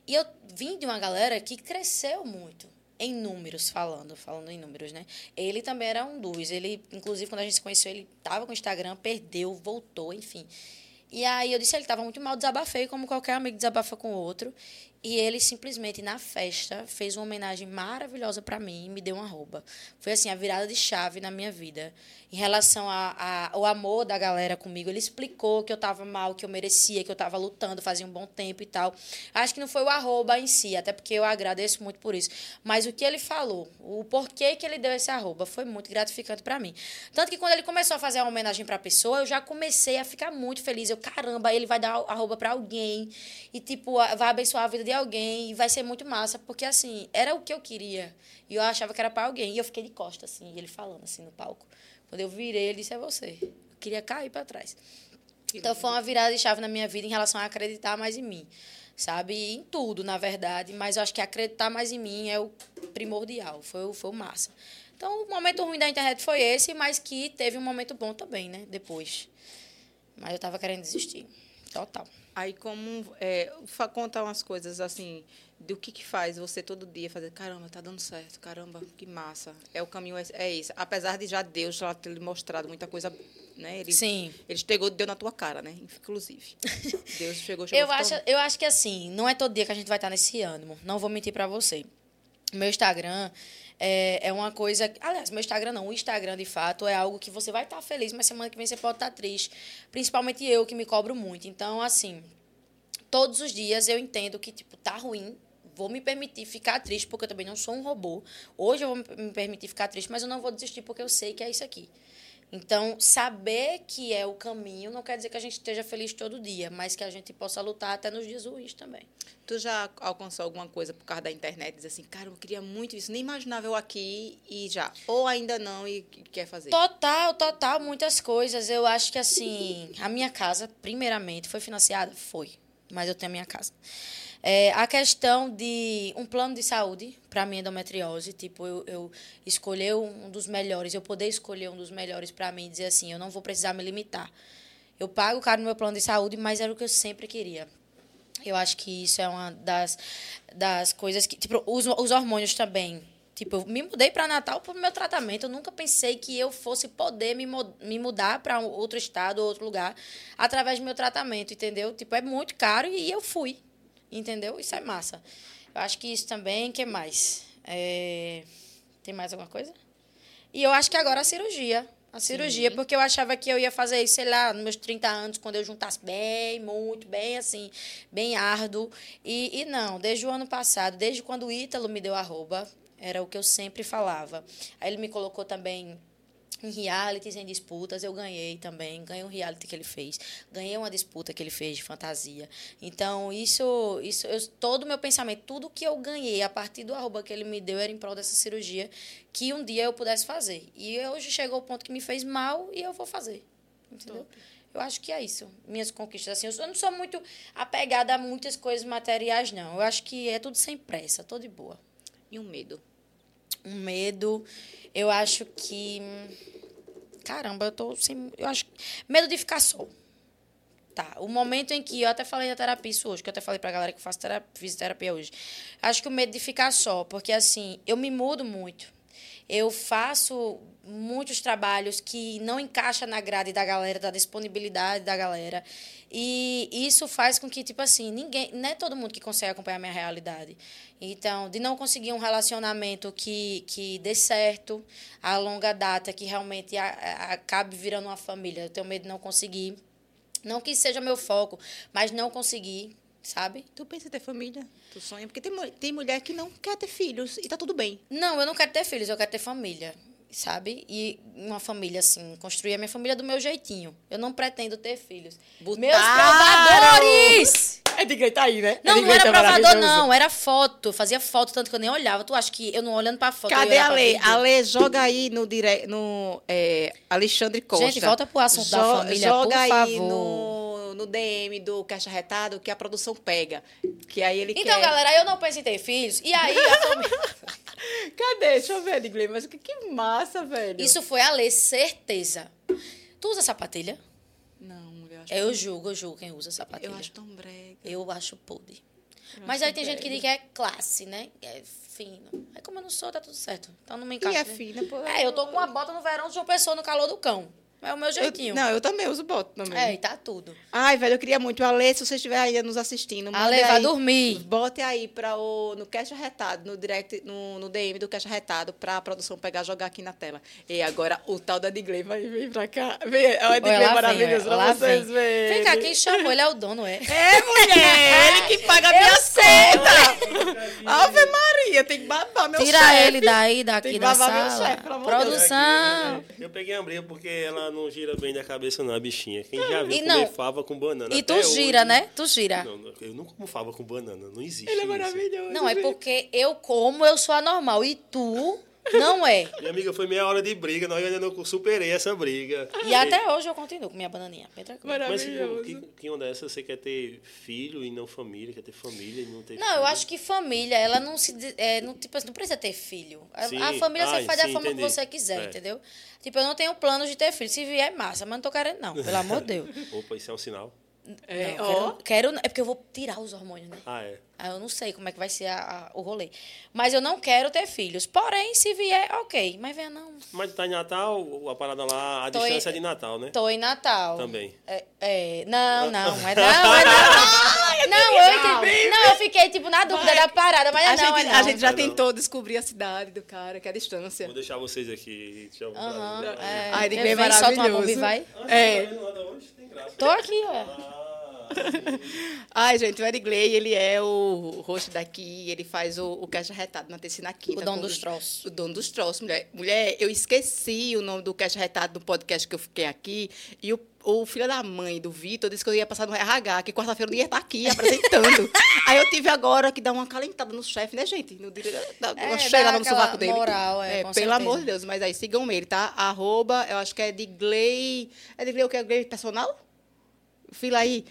E eu vim de uma galera que cresceu muito em números falando, falando em números, né? Ele também era um dos. Ele, inclusive, quando a gente se conheceu, ele tava com o Instagram, perdeu, voltou, enfim. E aí eu disse, ele tava muito mal, desabafei, como qualquer amigo desabafa com o outro. E ele simplesmente, na festa, fez uma homenagem maravilhosa para mim e me deu um arroba. Foi assim, a virada de chave na minha vida. Em relação a- a- ao amor da galera comigo, ele explicou que eu tava mal, que eu merecia, que eu tava lutando, fazia um bom tempo e tal. Acho que não foi o arroba em si, até porque eu agradeço muito por isso. Mas o que ele falou, o porquê que ele deu esse arroba, foi muito gratificante para mim. Tanto que quando ele começou a fazer a homenagem pra pessoa, eu já comecei a ficar muito feliz. Eu, caramba, ele vai dar arroba pra alguém e, tipo, a- vai abençoar a vida de alguém e vai ser muito massa, porque, assim, era o que eu queria. E eu achava que era pra alguém. E eu fiquei de costa, assim, ele falando, assim, no palco. Quando eu virei, ele disse, é você. Eu queria cair pra trás. Então foi uma virada de chave na minha vida em relação a acreditar mais em mim. Sabe? Em tudo, na verdade. Mas eu acho que acreditar mais em mim é o primordial. Foi, o- foi o massa. Então, o momento ruim da internet foi esse, mas que teve um momento bom também, né? Depois. Mas eu tava querendo desistir. Total. Aí, como é, contar umas coisas assim, do que que faz você todo dia fazer, caramba, tá dando certo, caramba, que massa. É o caminho, é, é isso. Apesar de já Deus já ter lhe mostrado muita coisa, né? Ele, Sim. Ele chegou, deu na tua cara, né? Inclusive. *laughs* Deus chegou, chegou. Eu acho, eu acho que assim, não é todo dia que a gente vai estar nesse ânimo. Não vou mentir pra você. Meu Instagram é, é uma coisa. Aliás, meu Instagram não. O Instagram, de fato, é algo que você vai estar feliz, mas semana que vem você pode estar triste. Principalmente eu, que me cobro muito. Então, assim, todos os dias eu entendo que, tipo, tá ruim. Vou me permitir ficar triste, porque eu também não sou um robô. Hoje eu vou me permitir ficar triste, mas eu não vou desistir, porque eu sei que é isso aqui. Então, saber que é o caminho não quer dizer que a gente esteja feliz todo dia, mas que a gente possa lutar até nos dias ruins também. Tu já alcançou alguma coisa por causa da internet? Diz assim, cara, eu queria muito isso, nem imaginava eu aqui e já. Ou ainda não e quer fazer. Total, total, muitas coisas. Eu acho que, assim, a minha casa, primeiramente, foi financiada? Foi. Mas eu tenho a minha casa. É, a questão de um plano de saúde para minha endometriose, tipo, eu, eu escolher um dos melhores, eu poder escolher um dos melhores para mim dizer assim, eu não vou precisar me limitar. Eu pago caro no meu plano de saúde, mas era o que eu sempre queria. Eu acho que isso é uma das, das coisas que. Tipo, os, os hormônios também. Tipo, eu me mudei para Natal para o meu tratamento. Eu nunca pensei que eu fosse poder me, me mudar para outro estado ou outro lugar através do meu tratamento, entendeu? Tipo, é muito caro e eu fui. Entendeu? Isso é massa. Eu acho que isso também. O que mais? É, Tem mais alguma coisa? E eu acho que agora a cirurgia. A cirurgia, porque eu achava que eu ia fazer isso, sei lá, nos meus 30 anos, quando eu juntasse bem, muito, bem assim, bem árduo. E, e não, desde o ano passado, desde quando o Ítalo me deu arroba, era o que eu sempre falava. Aí ele me colocou também em realities, em disputas, eu ganhei também. Ganhei um reality que ele fez. Ganhei uma disputa que ele fez de fantasia. Então, isso, isso eu, todo o meu pensamento, tudo que eu ganhei a partir do arroba que ele me deu era em prol dessa cirurgia que um dia eu pudesse fazer. E hoje chegou o ponto que me fez mal e eu vou fazer. Entendeu? Eu acho que é isso. Minhas conquistas, assim. Eu não sou muito apegada a muitas coisas materiais, não. Eu acho que é tudo sem pressa, tô de boa E um medo. um medo. Eu acho que. Caramba, eu tô sem. Eu acho. Medo de ficar só. Tá. O momento em que. Eu até falei da terapia isso hoje, que eu até falei pra galera que eu faço terapia, fisioterapia hoje. Acho que o medo de ficar só, porque assim, eu me mudo muito. Eu faço muitos trabalhos que não encaixa na grade da galera, da disponibilidade da galera. E isso faz com que, tipo assim, ninguém, não é todo mundo que consegue acompanhar a minha realidade. Então, de não conseguir um relacionamento que, que dê certo a longa data, que realmente a- a- acabe virando uma família. Eu tenho medo de não conseguir. Não que seja meu foco, mas não conseguir, sabe? Tu pensa em ter família? Tu sonha? Porque tem, tem mulher que não quer ter filhos e tá tudo bem. Não, eu não quero ter filhos, eu quero ter família, sabe? E uma família assim, construir a minha família do meu jeitinho. Eu não pretendo ter filhos. Botaram! Meus provadores! É de tá aí, né? Não, É não era tá provador, não. Era foto. Fazia foto, tanto que eu nem olhava. Tu acha que eu não olhando pra foto? Cadê a vídeo? A Lê, joga aí no, dire... no é, Alexandre Costa. Gente, volta pro assunto da Jo- família, Joga por aí favor. no, no DM do Caixa Retado que a produção pega. Que aí ele Então, quer... galera, eu não penso em ter filhos. E aí, a família... *laughs* Cadê? Deixa eu ver, Digley. Mas que, que massa, velho. Isso foi a lei, certeza. Tu usa sapatilha? Não, mulher, eu acho, Eu julgo, eu julgo quem usa sapatilha. eu acho tão brega. Eu acho podre. Mas aí tem gente que diz que é classe, né? É fino. Aí como eu não sou, tá tudo certo. Então não me E encaixa. é fina, pô. É, eu tô com uma bota no verão de uma pessoa no calor do cão. É o meu Eu- jeitinho. não, eu também uso boto também. É, e tá tudo. Ai, velho, eu queria muito. Alê, se você estiver ainda nos assistindo, manda Ale, vai aí, dormir. Bote aí para o, no Cash Arretado, no, direct, no, no DM do Cash Arretado, para a produção pegar e jogar aqui na tela. E agora o tal da Digley vai vir pra cá. Vem, olha o Digley maravilhoso vem, pra vocês vem. verem. Vem cá, quem chamou? Ele é o dono, é? É, mulher! Ele que paga *laughs* a minha conta! Ave Maria, tem que babar meu Tira chefe. ele daí, Tem daqui que da sala. chefe. Produção. Eu peguei a briga porque ela não gira bem da cabeça, não, a bichinha. Quem já viu E comer não- fava com banana? E tu até gira, hoje- né? Tu gira. Não, não, eu não como fava com banana, não existe Ele é isso. maravilhoso. Não, é porque eu como, eu sou anormal. E tu não é. Minha amiga, foi meia hora de briga, nós ainda não superei essa briga. E até hoje eu continuo com minha bananinha. Mas que, que onda é essa? Você quer ter filho e não família? Quer ter família e não ter Não, filho? eu acho que família, ela não se. É, não, tipo, assim, não precisa ter filho. A, Sim. a família você Ai, faz da sim, forma entendi. que você quiser, É. entendeu? Tipo, eu não tenho planos de ter filho. Se vier, é massa, mas não tô querendo, não. Pelo amor de Deus. Opa, isso é um sinal. É, Não, ó. quero, quero- É porque eu vou tirar os hormônios, né? Ah, é. Aí eu não sei como é que vai ser a- a- o rolê. Mas eu não quero ter filhos. Porém, se vier, ok. Mas venha não. Mas tá em Natal, a parada lá, a Tô em- distância é de Natal, né? Tô em Natal. Também. É, é, não, não, é não, é não. *laughs* Não, eu entendi. Não, eu fiquei, tipo, na dúvida da parada, mas A, é não, gente, é não. a gente já É não. tentou descobrir a cidade do cara, que é a distância. Vou deixar vocês aqui. Deixa eu... Aham, é. Ai, Digley é Vem, solta uma bomba e vai. É. Tô aqui, ó. *laughs* Ai, gente, o Erigley, ele é o host daqui, ele faz o, o Caixa Retado na Tecina Quinta. O dono dos troços. O dono dos troços, mulher. Mulher, eu esqueci o nome do Caixa Retado do podcast que eu fiquei aqui, e o, o filho da mãe do Vitor disse que eu ia passar no RH, que quarta-feira eu não ia estar aqui apresentando. *laughs* Aí eu tive agora que dar uma calentada no chefe, né, gente? No, da, É, uma dá cheira no sovaco dele. moral, é, com pelo certeza. amor de Deus, mas aí sigam ele, tá? Arroba, eu acho que é de Gley. É de Gley o que? É Gley personal? Fila aí.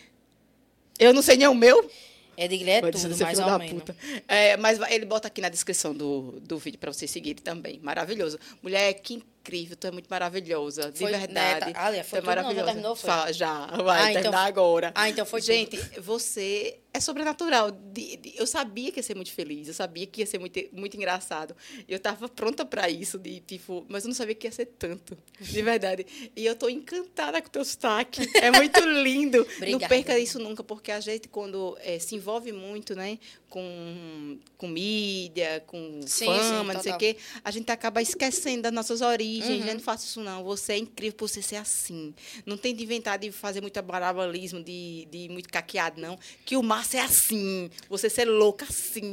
Eu não sei nem o meu. É de Guilherme, Vai tudo, mais ou menos. É, mas ele bota aqui na descrição do, do vídeo para vocês seguirem também. Maravilhoso. Mulher, que incrível, tu é muito maravilhosa. De Foi, né, verdade. tá- Aliás, foi tu é tudo, não, já maravilhosa. terminou, foi? Fala, já, vai Ah, então terminar foi- agora. Ah, então foi tudo. Gente, você é sobrenatural. De- de- eu sabia que ia ser muito feliz, eu sabia que ia ser muito, muito engraçado. Eu estava pronta para isso, de tipo, mas eu não sabia que ia ser tanto, de verdade. E eu tô encantada com o teu sotaque. É muito *laughs* lindo. não Obrigada. perca isso nunca, porque a gente, quando eh, se envolve muito, né, com, com mídia, com Sim, fama, sim, não sei o quê, a gente acaba esquecendo das nossas origens. Uhum. Eu não faço isso, não. Você é incrível por você ser assim. Não tem de inventar de fazer muito barabalismo, de, de muito caqueado, não. Que o Márcio é assim. Você ser louca assim.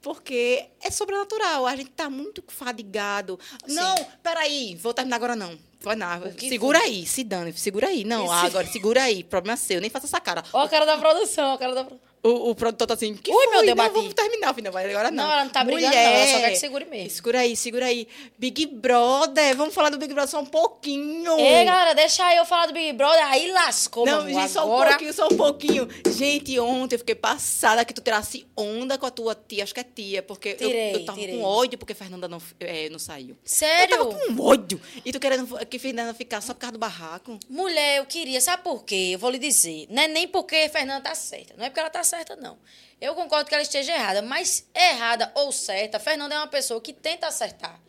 Porque é sobrenatural. A gente tá muito fadigado. Não, peraí, vou terminar agora, não. Vai que Segura aí, se dane, segura aí. Não, Isso. agora, segura aí. Problema seu, nem faça essa cara. Ó a cara da produção, ó a cara da produção. O, o produtor tá assim, que Ui, foi? meu Deus, não, bati. vamos terminar, filha, vai agora não. Não, ela não tá brigando, Mulher, não, ela só quer que segure mesmo. Segura aí, segura aí. Big Brother, vamos falar do Big Brother só um pouquinho. Ei, galera, deixa eu falar do Big Brother, aí lascou, Não, gente, só um pouquinho, só um pouquinho. Gente, ontem eu fiquei passada que tu tirasse onda com a tua tia, acho que é tia, porque eu- Tirei, eu, tava tirei. com ódio porque Fernanda não, eh, não saiu. Sério? Eu tava com ódio. E tu querendo que Fernanda ficasse só por causa do barraco? Mulher, eu queria, sabe por quê? Eu vou lhe dizer. Não é nem porque Fernanda tá certa. Não é porque ela tá certa, não. Eu concordo que ela esteja errada, mas errada ou certa, Fernanda é uma pessoa que tenta acertar.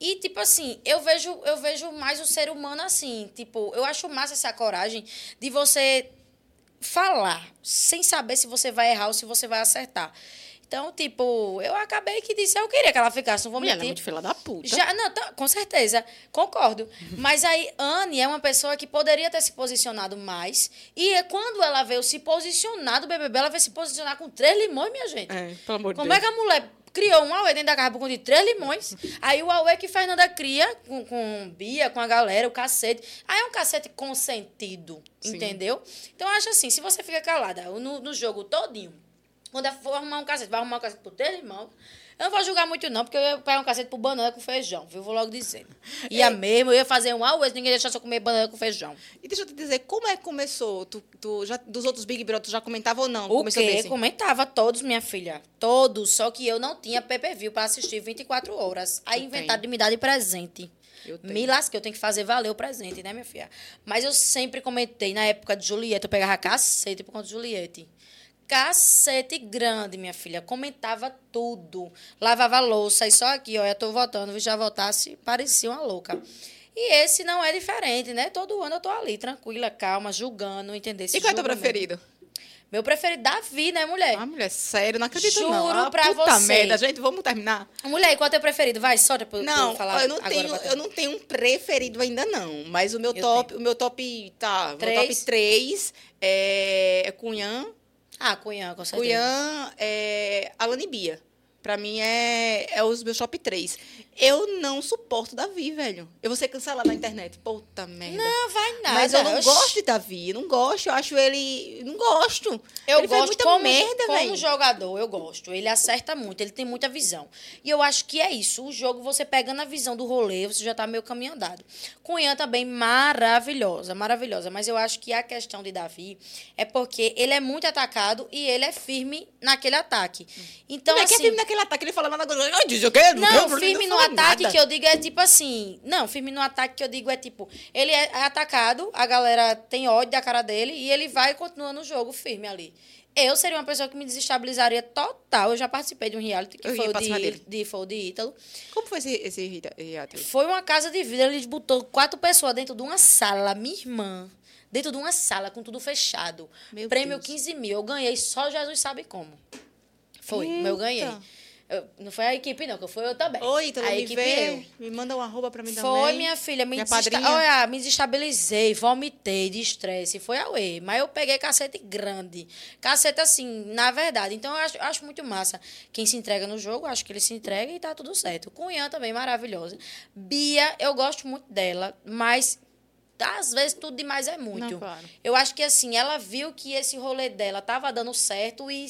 E, tipo assim, eu vejo, eu vejo mais o ser humano assim. Tipo, eu acho massa essa coragem de você falar sem saber se você vai errar ou se você vai acertar. Então, tipo, eu acabei que disse, eu queria que ela ficasse, não vou Mulher, ela é mentir. muito filha da puta. Já, não, tá, com certeza, concordo. Mas aí, Anne é uma pessoa que poderia ter se posicionado mais. E é quando ela veio se posicionar do BBB, ela veio se posicionar com três limões, minha gente. É, pelo amor de Como Deus. é que a mulher criou um Aue dentro da conta de três limões. Aí o Aue que Fernanda cria com, com Bia, com a galera, o cacete. Aí é um cacete consentido, Sim. entendeu? Então eu acho assim, se você fica calada no, no jogo todinho, quando eu for arrumar um cacete, vai arrumar um cacete por três limões. Eu não vou julgar muito, não, porque eu ia pegar um cacete por banana com feijão, viu? Vou logo dizendo. *laughs* Ia mesmo, eu ia fazer um Aue, ninguém deixar só comer banana com feijão. E deixa eu te dizer, como é que começou? Tu, tu já, dos outros Big Brother, tu já comentava ou não? O começou quê? desse? Comentava todos, minha filha. Todos. Só que eu não tinha PPV pra assistir 24 horas. Aí Eu inventaram de me dar de presente. Eu tenho. Me lasquei, eu tenho que fazer valer o presente, né, minha filha? Mas eu sempre comentei, na época de Juliette, eu pegava cacete por conta de Juliette. Cacete grande, minha filha. Comentava tudo. Lavava louça. E só aqui, ó, eu tô votando. Se já votasse, parecia uma louca. E esse não é diferente, né? Todo ano eu tô ali, tranquila, calma, julgando, entendeu? Esse E qual é teu preferido? Meu preferido, Davi, né, mulher? Ah, mulher, sério, não acredito não. Juro Ah, pra puta você. merda, gente, vamos terminar? Mulher, qual é teu preferido? Vai, pra, pra Não, eu falar eu não agora tenho, eu não tenho um preferido ainda não, mas o meu Eu top, o meu top, tá, meu top Três? 3 é, é Cunhã, Ah, Cunhã, com certeza. Cunhã, é Alane Bia. Pra mim é, é os meus top 3. Eu não suporto Davi, velho. Eu vou ser cancelada na internet. Puta merda. Não, vai nada. Mas eu não Oxi. gosto de Davi, eu não gosto, eu acho ele. Não gosto. Eu ele gosto muita como, merda, como velho. jogador, eu gosto. Ele acerta muito, ele tem muita visão. E eu acho que é isso. O jogo, você pegando a visão do rolê, você já tá meio caminho andado. Cunhã também maravilhosa, maravilhosa. Mas eu acho que a questão de Davi é porque ele é muito atacado e ele é firme naquele ataque. Então, Como é que é assim, firme naquele ataque? Ele fala lá na eu quero. Não, quero, firme no fala ataque nada. que eu digo é tipo assim. Não, firme no ataque que eu digo é tipo. Ele é atacado, a galera tem ódio da cara dele e ele vai e continua no jogo firme ali. Eu seria uma pessoa que me desestabilizaria total. Eu já participei de um reality que Eu foi o de, de, foi de Ítalo. Como foi esse, esse reality? Foi uma casa de vidro, eles botou quatro pessoas dentro de uma sala, minha irmã. Dentro de uma sala, com tudo fechado. Meu Prêmio Deus. 15 mil. Eu ganhei, só Jesus sabe como. Foi, mas eu ganhei. Eu- não foi a equipe, não, que foi eu também. Oi, então a me equipe vê, eu. me manda um arroba pra mim também. Foi, minha filha. Me, Minha desesta... Olha, me desestabilizei, vomitei de estresse. Foi a whey. Mas eu peguei cacete grande. Cacete assim, na verdade. Então, eu acho, acho muito massa. Quem se entrega no jogo, acho que ele se entrega e tá tudo certo. Cunhã também, maravilhosa. Bia, eu gosto muito dela, mas às vezes tudo demais é muito. Não, claro. Eu acho que assim, ela viu que esse rolê dela tava dando certo e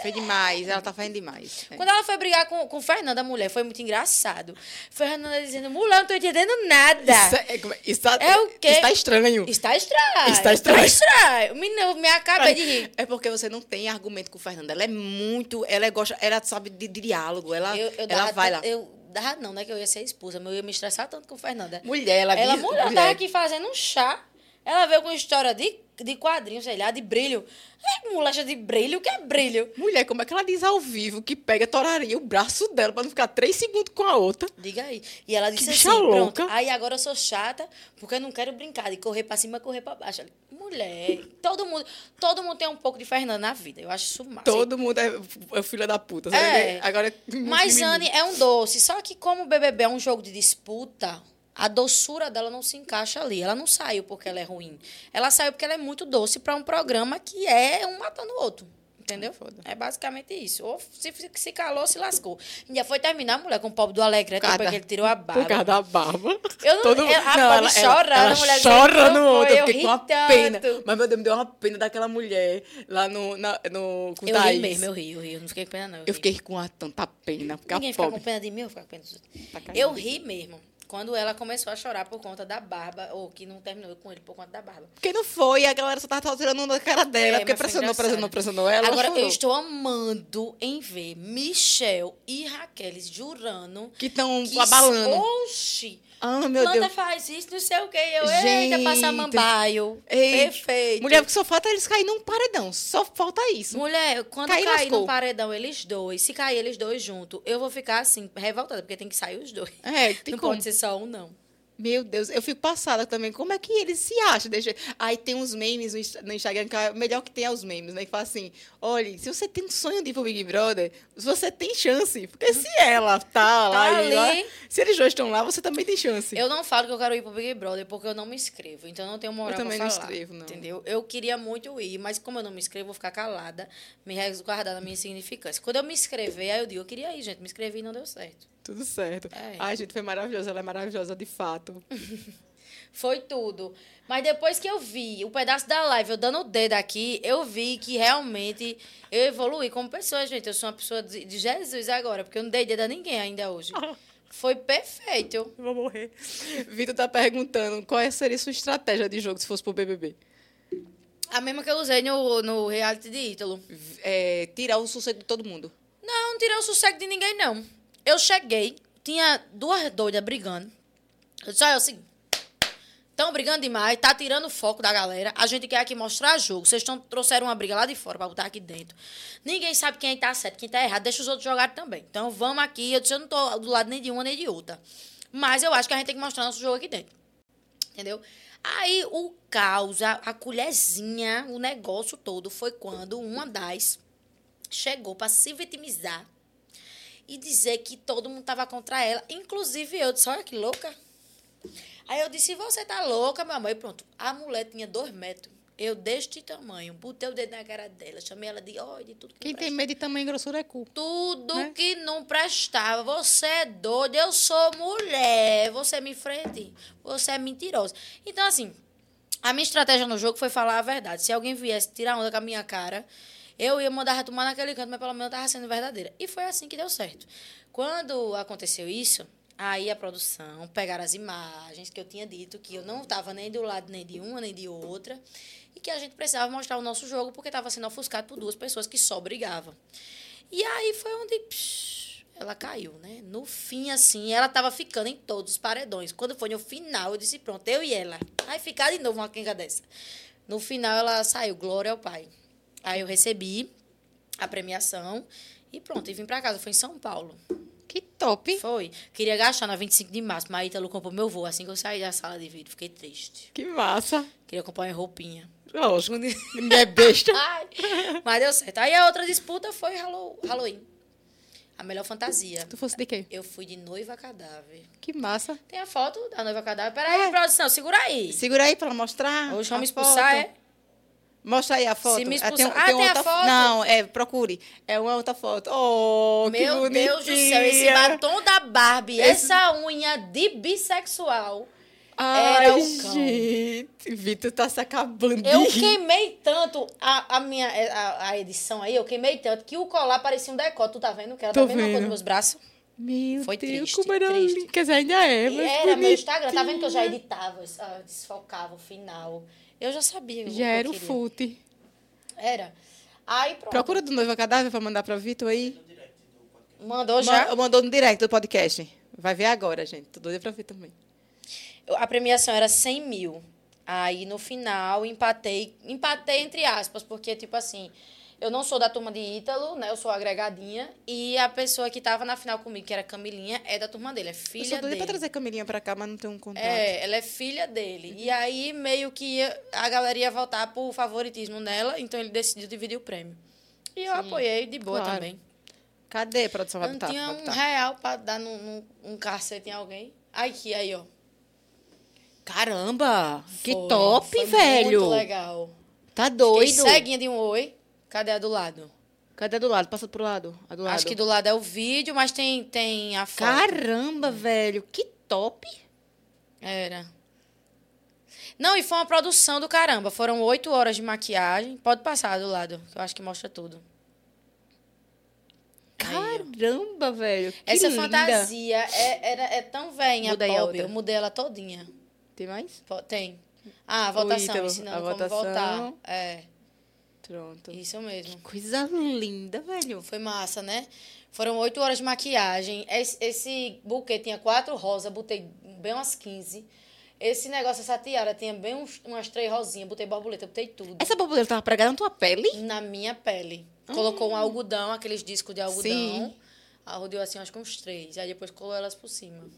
Foi demais, ela tá fazendo demais. É. quando ela foi brigar com, com Fernanda, mulher, foi muito engraçado. Fernanda dizendo, mulher, não tô entendendo nada. Isso, é, é- isso tá, É o quê? Isso tá estranho. Está estranho. Está estranho. estranho. Menina, me acabei de rir. É porque você não tem argumento com Fernanda. Ela é muito. Ela é gosta, ela sabe de, de diálogo. Ela, Eu, eu ela dava vai lá. Eu dava não, né? Que eu ia ser expulsa, mas eu ia me estressar tanto com Fernanda. Mulher, ela Ela, diz- mulher, tava aqui fazendo um chá. Ela veio com história de, de quadrinhos, sei lá, de brilho. Ai, molecha de brilho, o que é brilho? Mulher, como é que ela diz ao vivo que pega toraria o braço dela pra não ficar três segundos com a outra? Diga aí. E ela disse bicha assim, pronto, louca. aí agora eu sou chata, porque eu não quero brincar de correr pra cima, correr pra baixo. Mulher, todo mundo, todo mundo tem um pouco de Fernanda na vida. Eu acho isso massa. Todo mundo é, é filha da puta. sabe? É. Agora, Mas mimimi. Anne é um doce. Só que como o BBB é um jogo de disputa, a doçura dela não se encaixa ali. Ela não saiu porque ela é ruim. Ela saiu porque ela é muito doce para um programa que é um matando o outro. Entendeu? É foda. É basicamente isso. Ou se, se calou, se lascou. Ainda foi terminar, mulher, com o pobre do Alegrete, Por causa depois da- que ele tirou a Por barba. causa da barba. Eu não- Todo- eu- a não, pobre chorando, ela a mulher chorando dizendo, outra. Eu "Eu fiquei com uma tanto." pena. Mas, meu Deus, me deu uma pena daquela mulher lá no, na, no com Eu Thaís. ri mesmo, eu ri, eu ri. Eu não fiquei com pena, não. Eu ri. fiquei com uma tanta pena. Porque Ninguém a fica pobre. com pena de mim, eu fico com pena dos outros. Caramba. Eu ri mesmo. Quando ela começou a chorar por conta da barba, ou que não terminou com ele por conta da barba. Porque não foi, a galera só tava tirando da cara dela. É, porque pressionou, pressionou, pressionou ela. Agora, ela eu estou amando em ver Michel e Raquel jurando Que estão abalando. Oxi! Ah, meu Manda Deus. faz isso, não sei o quê. Eu, Gente. eita, passar mambaio. Ei, Perfeito. Mulher, porque só falta eles caírem num paredão. Só falta isso. Mulher, quando Cair, no paredão eles dois, se cair eles dois juntos, eu vou ficar assim, revoltada, porque tem que sair os dois. É, tem não como. pode ser só um, não. Meu Deus, eu fico passada também. Como é que eles se acham? Deixa... Aí tem uns memes no Insta- no Instagram, que é o melhor que tem é os memes, né? Que fala assim: olha, se você tem um sonho de ir pro Big Brother, você tem chance. Porque se ela tá lá, e lá ali. se eles dois estão lá, você também tem chance. Eu não falo que eu quero ir pro Big Brother porque eu não me inscrevo. Então eu não tenho moral Eu também pra não falar. inscrevo, não. Entendeu? Eu queria muito ir, mas como eu não me inscrevo, eu vou ficar calada, me resguardar da minha insignificância. Quando eu me inscrever, aí eu digo, eu queria ir, gente. Me inscrevi e não deu certo. Tudo certo. É. Ai, gente, foi maravilhosa. Ela é maravilhosa de fato. *laughs* Foi tudo. Mas depois que eu vi o pedaço da live, eu dando o dedo aqui, eu vi que realmente eu evoluí como pessoa, gente. Eu sou uma pessoa de Jesus agora, porque eu não dei dedo a ninguém ainda hoje. Foi perfeito. Vou morrer. Vitor tá perguntando qual seria sua estratégia de jogo se fosse pro BBB. A mesma que eu usei no, no reality de Ítalo. É, tirar o sossego de todo mundo. Não, não tirei o sossego de ninguém, não. Eu cheguei, tinha duas doidas brigando. Eu disse, olha, é o seguinte. Estão brigando demais, tá tirando o foco da galera. A gente quer aqui mostrar jogo. Vocês tão, trouxeram uma briga lá de fora pra botar aqui dentro. Ninguém sabe quem tá certo, quem tá errado. Deixa os outros jogarem também. Então vamos aqui. Eu disse, eu não tô do lado nem de uma nem de outra. Mas eu acho que a gente tem que mostrar nosso jogo aqui dentro. Entendeu? Aí o caos, a, a colherzinha, o negócio todo foi quando uma das chegou pra se vitimizar e dizer que todo mundo tava contra ela, inclusive eu. Disse, olha que louca. Aí eu disse, você tá louca, meu amor? E pronto. A mulher tinha dois metros. Eu deste tamanho. Botei o dedo na cara dela. Chamei ela de olha, de tudo que Quem tem medo de tamanho e grossura é cu. Tudo né? que não prestava. Você é doida, eu sou mulher. Você me frente. Você é mentirosa. Então, assim, a minha estratégia no jogo foi falar a verdade. Se alguém viesse tirar onda com a minha cara, eu ia mandar retomar naquele canto, mas pelo menos eu tava sendo verdadeira. E foi assim que deu certo. Quando aconteceu isso, aí a produção pegaram as imagens que eu tinha dito que eu não estava nem do lado nem de uma nem de outra e que a gente precisava mostrar o nosso jogo porque estava sendo ofuscado por duas pessoas que só brigavam. E aí foi onde psh, ela caiu, né? No fim, assim, ela tava ficando em todos os paredões. Quando foi no final, eu disse, pronto, eu e ela. Aí ficar de novo uma quenga dessa. No final, ela saiu, glória ao pai. Aí eu recebi a premiação e pronto, e vim pra casa. Foi em São Paulo. Que top. Foi. Queria gastar na 25 de março, mas a Ítalo comprou meu voo assim que eu saí da sala de vídeo. Fiquei triste. Que massa. Queria comprar uma roupinha. Lógico. Não *laughs* é besta. Ai, mas deu certo. Aí a outra disputa foi Hallow- Halloween. A melhor fantasia. Tu fosse de quê? Eu fui de noiva cadáver. Que massa. Tem a foto da noiva cadáver. Peraí, produção, segura aí. Segura aí pra mostrar. Hoje vamos expulsar, é? Mostra aí a foto. Se me Ah, expulsar- um- Ah, tem a outra foto? Não, é, procure. É uma outra foto. Oh, que Meu Deus do céu, esse batom da Barbie, Esse- essa unha de bissexual. Ai, era o cão. gente. Vitor tá se acabando Eu queimei tanto a, a minha a, a edição aí, eu queimei tanto que o colar parecia um decote. Tu tá vendo? Que era Tô da mesma cor vendo. dos meus braços. Meu Foi Deus, triste, como era triste. lindo. Quer dizer, ainda é, mas era meu Instagram, tá vendo que eu já editava, ah, desfocava o final. Eu já sabia. Já era o fute. Era. Aí pronto. Procura do Noiva Cadáver pra mandar pra Vitor aí. Mandou já. Ma- Mandou no direct do podcast. Vai ver agora, gente. Tô doida pra ver também. Eu- A premiação era 100 mil. Aí, no final, empatei. Empatei entre aspas, porque, tipo assim, eu não sou da turma de Ítalo, né? Eu sou agregadinha. E a pessoa que tava na final comigo, que era Camilinha, é da turma dele, é Eu sou filha doida dele. pra trazer Camilinha pra cá, mas não tenho um contato. É, ela é filha dele. E aí, meio que a galera ia votar por favoritismo nela, então ele decidiu dividir o prêmio. E eu apoiei de boa claro. também. Cadê a produção? Eu não tinha um real pra dar num, num, um cacete em alguém. Aqui, aí, ó. Caramba! Que Foi, top, foi velho! Muito legal. Tá Fiquei doido. ceguinha de um oi. Cadê a do lado? Cadê a do lado? Passa pro lado. A do lado. Acho que do lado é o vídeo, mas tem, tem a foto. Caramba, velho! Que top! Era. Não, e foi uma produção do caramba. Foram oito horas de maquiagem. Pode passar do lado, que eu acho que mostra tudo. Aí. Caramba, velho! Que Essa linda. fantasia é, era, é tão velha, aí pop. outra. Eu mudei ela todinha. Tem mais? Tem. Ah, a votação, Ítalo, ensinando a como votação. votar. É, Pronto. isso mesmo. Coisa linda, velho. Foi massa, né? Foram oito horas de maquiagem. Esse, esse buquê tinha quatro rosas, botei bem umas 15. Esse negócio, essa tiara, tinha bem uns, umas três rosinhas, botei borboleta, botei tudo. Essa borboleta tava pregada na tua pele? Na minha pele. Colocou um algodão, aqueles discos de algodão. Sim. Arrodeou assim, acho que uns três. Aí depois colou elas por cima.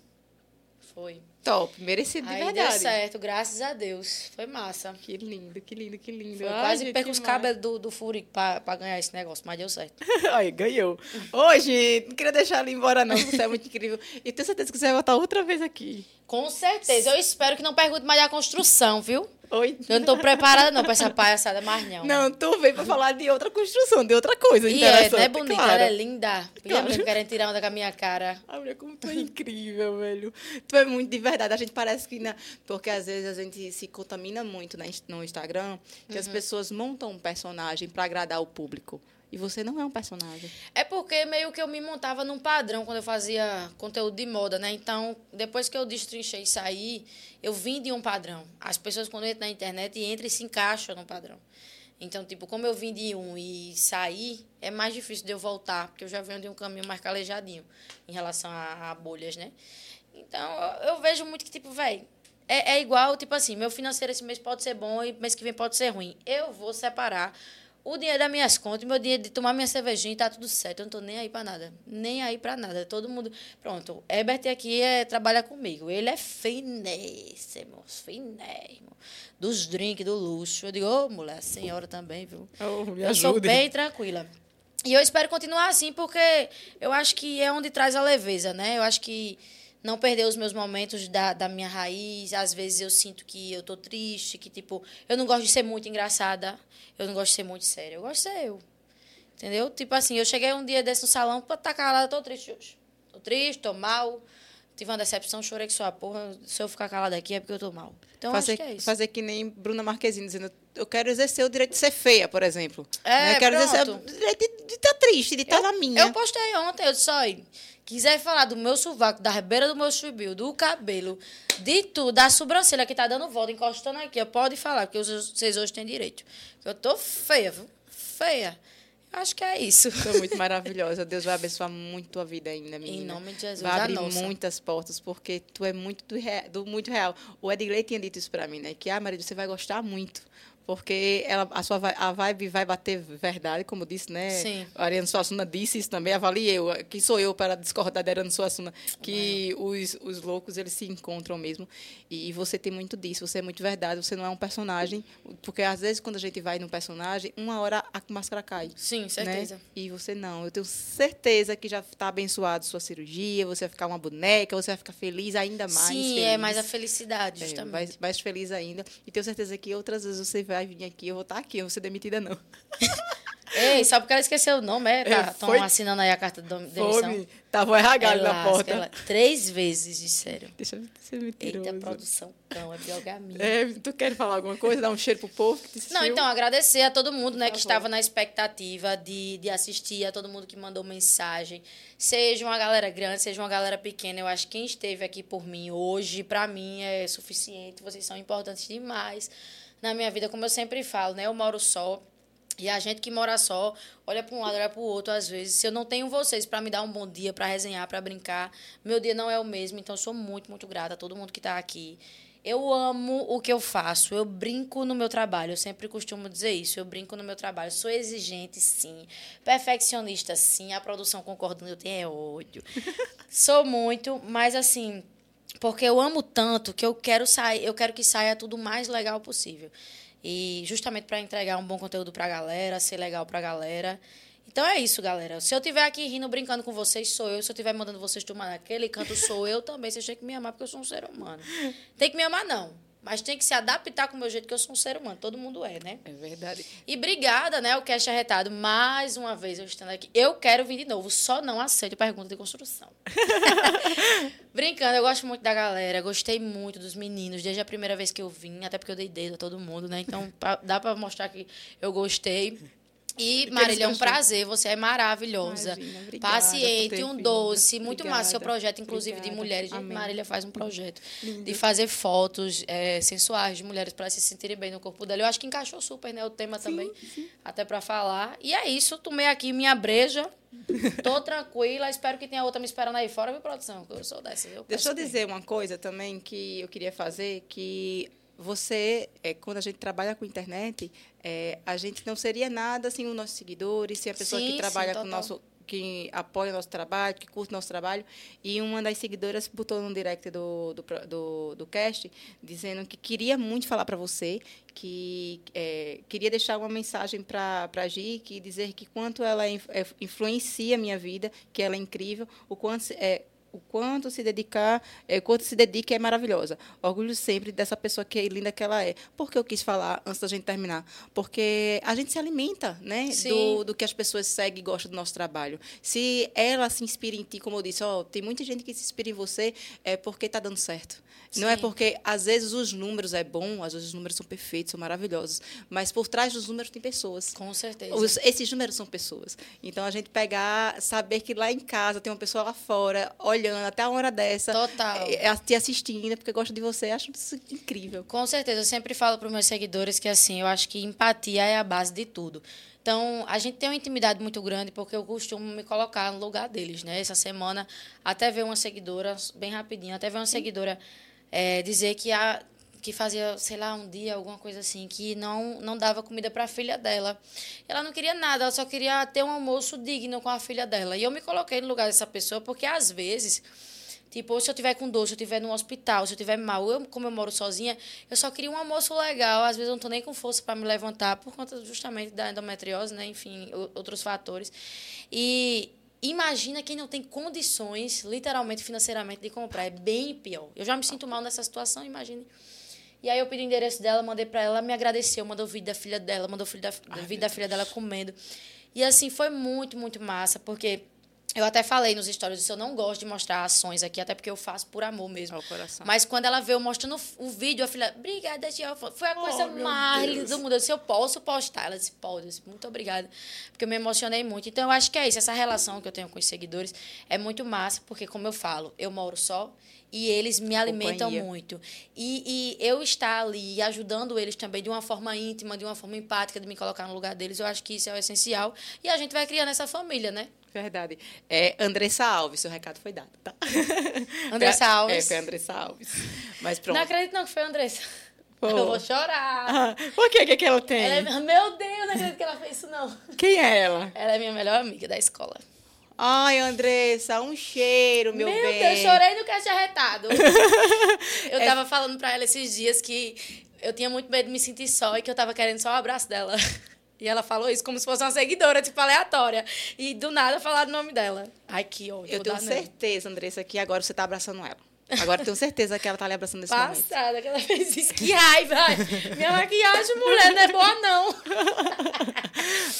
Foi. Top, merecido de Aí verdade. deu certo, graças a Deus. Foi massa. Que lindo, que lindo, que lindo. Foi, Ai, quase gente, perco os cabelos do, do Furico pra, pra ganhar esse negócio, mas deu certo. *laughs* Ai, ganhou. Ô, gente, não queria deixar ela embora, não. Você é muito incrível. E tenho certeza que você vai voltar outra vez aqui. Com certeza. Eu espero que não pergunte mais da construção, viu? Oi? Eu não tô preparada não pra essa palhaçada mais não. Não, tu veio pra falar de outra construção, de outra coisa E é, interessante. não é bonita, claro. ela é linda. E Claro. a querendo tirar onda com a minha cara. Ai, mulher, como tu é incrível, velho. Tu é muito de verdade. A gente parece que. Na... Porque às vezes a gente se contamina muito no Instagram, que Uhum. as pessoas montam um personagem pra agradar o público. E você não é um personagem. É porque meio que eu me montava num padrão quando eu fazia conteúdo de moda, né? Então, depois que eu destrinchei e saí, eu vim de um padrão. As pessoas, quando entram na internet, entram e se encaixam no padrão. Então, tipo, como eu vim de um e saí, é mais difícil de eu voltar, porque eu já venho de um caminho mais calejadinho em relação a, a bolhas, né? Então, eu, eu vejo muito que, tipo, velho, é, é igual, tipo assim, meu financeiro esse mês pode ser bom e mês que vem pode ser ruim. Eu vou separar o dinheiro das minhas contas, meu dinheiro de tomar minha cervejinha tá tudo certo. Eu não tô nem aí pra nada. Nem aí pra nada. Todo mundo. Pronto, Herbert aqui é, trabalha comigo. Ele é finésimo, finésimo. Dos drinks, do luxo. Eu digo, ô, mulher, a senhora também, viu? Oh, eu sou bem tranquila. E eu espero continuar assim, porque eu acho que é onde traz a leveza, né? Eu acho que não perder os meus momentos da, da minha raiz. Às vezes eu sinto que eu tô triste, que, tipo, eu não gosto de ser muito engraçada, eu não gosto de ser muito séria. Eu gosto de ser eu. Entendeu? Tipo assim, eu cheguei um dia desse no salão, pô, tá calada, tô triste hoje. Tô triste, tô mal. Tive uma decepção, chorei que sou a porra. Se eu ficar calada aqui é porque eu tô mal. Então, fazer, acho que é isso. fazer que nem Bruna Marquezine, dizendo eu quero exercer o direito de ser feia, por exemplo. É, eu quero exercer o pronto. direito de estar triste, de estar na minha. Eu postei ontem, eu disse, olha, quiser falar do meu sovaco, da beira do meu chubio, do cabelo, de tudo, da sobrancelha que tá dando volta, encostando aqui, ó, pode falar, porque vocês hoje têm direito. Eu tô feia, viu? Feia. Acho que é isso. Sou muito maravilhosa. Deus vai abençoar muito tua vida ainda, menina. nome de Jesus, Vai a abrir muitas portas, porque tu é muito do, rea- do muito real. O Edgley tinha dito isso pra mim, né? Que, ah, Maria, você vai gostar muito. Porque ela, a sua a vibe vai bater verdade, como disse, né? Sim. A Ariane Suassuna disse isso também, avaliei eu. Quem sou eu para discordar da Ariane Suassuna? Que os, os loucos, eles se encontram mesmo. E, você tem muito disso, você é muito verdade, você não é um personagem. Porque, às vezes, quando a gente vai num personagem, uma hora a máscara cai. Sim, certeza. Né? E você não. Eu tenho certeza que já está abençoado sua cirurgia, você vai ficar uma boneca, você vai ficar feliz ainda mais. Sim, feliz. é mais a felicidade, É, justamente. mais, mais feliz ainda. E tenho certeza que outras vezes você vai vir aqui, eu vou estar aqui, eu não vou ser demitida, não. *laughs* Ei, só porque ela escreveu o nome, é? É, Estão foi- assinando aí a carta de demissão. Fome. Tava o RH ali na porta. ela- Três vezes disseram. Deixa eu ser mentiroso. Eita, produção cão, é pior que a minha. É, tu quer falar alguma coisa? Dar um cheiro pro povo que te Não, então, agradecer a todo mundo né, que estava na expectativa de, de assistir, a todo mundo que mandou mensagem. Seja uma galera grande, seja uma galera pequena. Eu acho que quem esteve aqui por mim hoje, para mim, é suficiente. Vocês são importantes demais na minha vida, como eu sempre falo, né? Eu moro só. E a gente que mora só, olha para um lado, olha para o outro, às vezes. Se eu não tenho vocês para me dar um bom dia, para resenhar, para brincar, meu dia não é o mesmo. Então, eu sou muito, muito grata a todo mundo que está aqui. Eu amo o que eu faço. Eu brinco no meu trabalho. Eu sempre costumo dizer isso. Eu brinco no meu trabalho. Sou exigente, sim. Perfeccionista, sim. A produção concordando, eu tenho é ódio. *laughs* Sou muito, mas assim, porque eu amo tanto que eu quero sair, eu quero que saia tudo o mais legal possível. E justamente para entregar um bom conteúdo para a galera, ser legal para a galera. Então é isso, galera. Se eu estiver aqui rindo, brincando com vocês, sou eu. Se eu estiver mandando vocês tomar naquele canto, sou eu também. Vocês têm que me amar porque eu sou um ser humano. Tem que me amar, não. Mas tem que se adaptar com o meu jeito, que eu sou um ser humano. Todo mundo é, né? É verdade. E obrigada, né, o Cast Arretado, mais uma vez eu estando aqui. Eu quero vir de novo, só não aceito pergunta de construção. *laughs* Brincando, eu gosto muito da galera, gostei muito dos meninos, desde a primeira vez que eu vim, até porque eu dei dedo a todo mundo, né? Então pa- dá pra mostrar que eu gostei. E, Marília, é um prazer, você é maravilhosa. Imagina, obrigada paciente, um doce, muito massa. Seu Obrigada, projeto, inclusive, de obrigada. mulheres. Gente, Amém. Marília faz um projeto de fazer fotos é, sensuais de mulheres para se sentirem bem no corpo dela. Eu acho que encaixou super, né? O tema também, até para falar. E é isso, tomei aqui minha breja. *laughs* Tô tranquila, espero que tenha outra me esperando aí fora, minha produção, que eu sou dessa. Deixa eu dizer uma coisa também que eu queria fazer, que você, é, quando a gente trabalha com internet, é, a gente não seria nada sem os nossos seguidores, sem a pessoa Sim, que sim, trabalha com o nosso que apoia o nosso trabalho, que curte o nosso trabalho. E uma das seguidoras botou no direct do, do, do, do cast dizendo que queria muito falar para você, que é, queria deixar uma mensagem para a Gi, que dizer que quanto ela é, influencia a minha vida, que ela é incrível, o quanto é, o quanto se dedicar, é, o quanto se dedica é maravilhosa. Orgulho sempre dessa pessoa que é linda que ela é. Por que eu quis falar antes da gente terminar? Porque a gente se alimenta, né, Sim. do, do que as pessoas seguem e gostam do nosso trabalho. Se ela se inspira em ti, como eu disse, ó, tem muita gente que se inspira em você é porque está dando certo. Não é Sim. porque às vezes os números é bom, às vezes os números são perfeitos, são maravilhosos, mas por trás dos números tem pessoas. Com certeza. Os- esses números são pessoas. Então a gente pegar, saber que lá em casa tem uma pessoa lá fora olhando até a hora dessa, Total. é, é, te assistindo porque gosta de você, acho isso incrível. Com certeza, eu sempre falo para os meus seguidores que assim, eu acho que empatia é a base de tudo. Então, a gente tem uma intimidade muito grande porque eu costumo me colocar no lugar deles, né? Essa semana, até ver uma seguidora, bem rapidinho, até ver uma seguidora eh, dizer que, a, que fazia, sei lá, um dia, alguma coisa assim, que não, não dava comida para a filha dela. Ela não queria nada, ela só queria ter um almoço digno com a filha dela. E eu me coloquei no lugar dessa pessoa porque, às vezes, Tipo, se eu tiver com dor, se eu tiver no hospital, se eu tiver mal, eu, como eu moro sozinha, eu só queria um almoço legal. Às vezes eu não tô nem com força para me levantar por conta justamente da endometriose, né? Enfim, outros fatores. E imagina quem não tem condições, literalmente, financeiramente, de comprar. É bem pior. Eu já me sinto mal nessa situação, imagine. E aí eu pedi o endereço dela, mandei para ela, ela me agradeceu, mandou o vídeo da filha dela, mandou o vídeo da, o vídeo da filha dela comendo. E assim, foi muito, muito massa, porque eu até falei nos stories isso, eu não gosto de mostrar ações aqui, até porque eu faço por amor mesmo. Ao coração. Mas quando ela veio mostrando o vídeo, a filha, obrigada, tia. Foi a coisa Oh, mais linda do mundo. Eu disse, eu posso postar? Ela disse, pode. Eu disse, muito obrigada. Porque eu me emocionei muito. Então, eu acho que é isso. Essa relação que eu tenho com os seguidores é muito massa, porque, como eu falo, eu moro só e eles me alimentam Companhia. muito. E, e eu estar ali ajudando eles também de uma forma íntima, de uma forma empática, de me colocar no lugar deles, eu acho que isso é o essencial. E a gente vai criando essa família, né? Verdade. É Andressa Alves, seu recado foi dado, tá? *laughs* Andressa É, Alves. foi Andressa Alves. Mas pronto. Não acredito não que foi Andressa. Pô. Eu vou chorar. Ah, por que, que que ela tem? Ela é- Meu Deus, não acredito que ela fez isso, não. Quem é ela? Ela é minha melhor amiga da escola. Ai, Andressa, um cheiro, meu, Meu bem. Deus, chorei no cast arretado. *laughs* Eu tava falando pra ela esses dias que eu tinha muito medo de me sentir só e que eu tava querendo só o abraço dela. *laughs* E ela falou isso como se fosse uma seguidora, tipo, aleatória. E do nada falar o nome dela. Ai, que ódio. Eu tenho certeza, Andressa, que agora você tá abraçando ela. Agora tenho certeza que ela tá lhe abraçando nesse momento. Passada que ela fez isso. Que raiva. ai. Minha maquiagem, mulher, não é boa, não.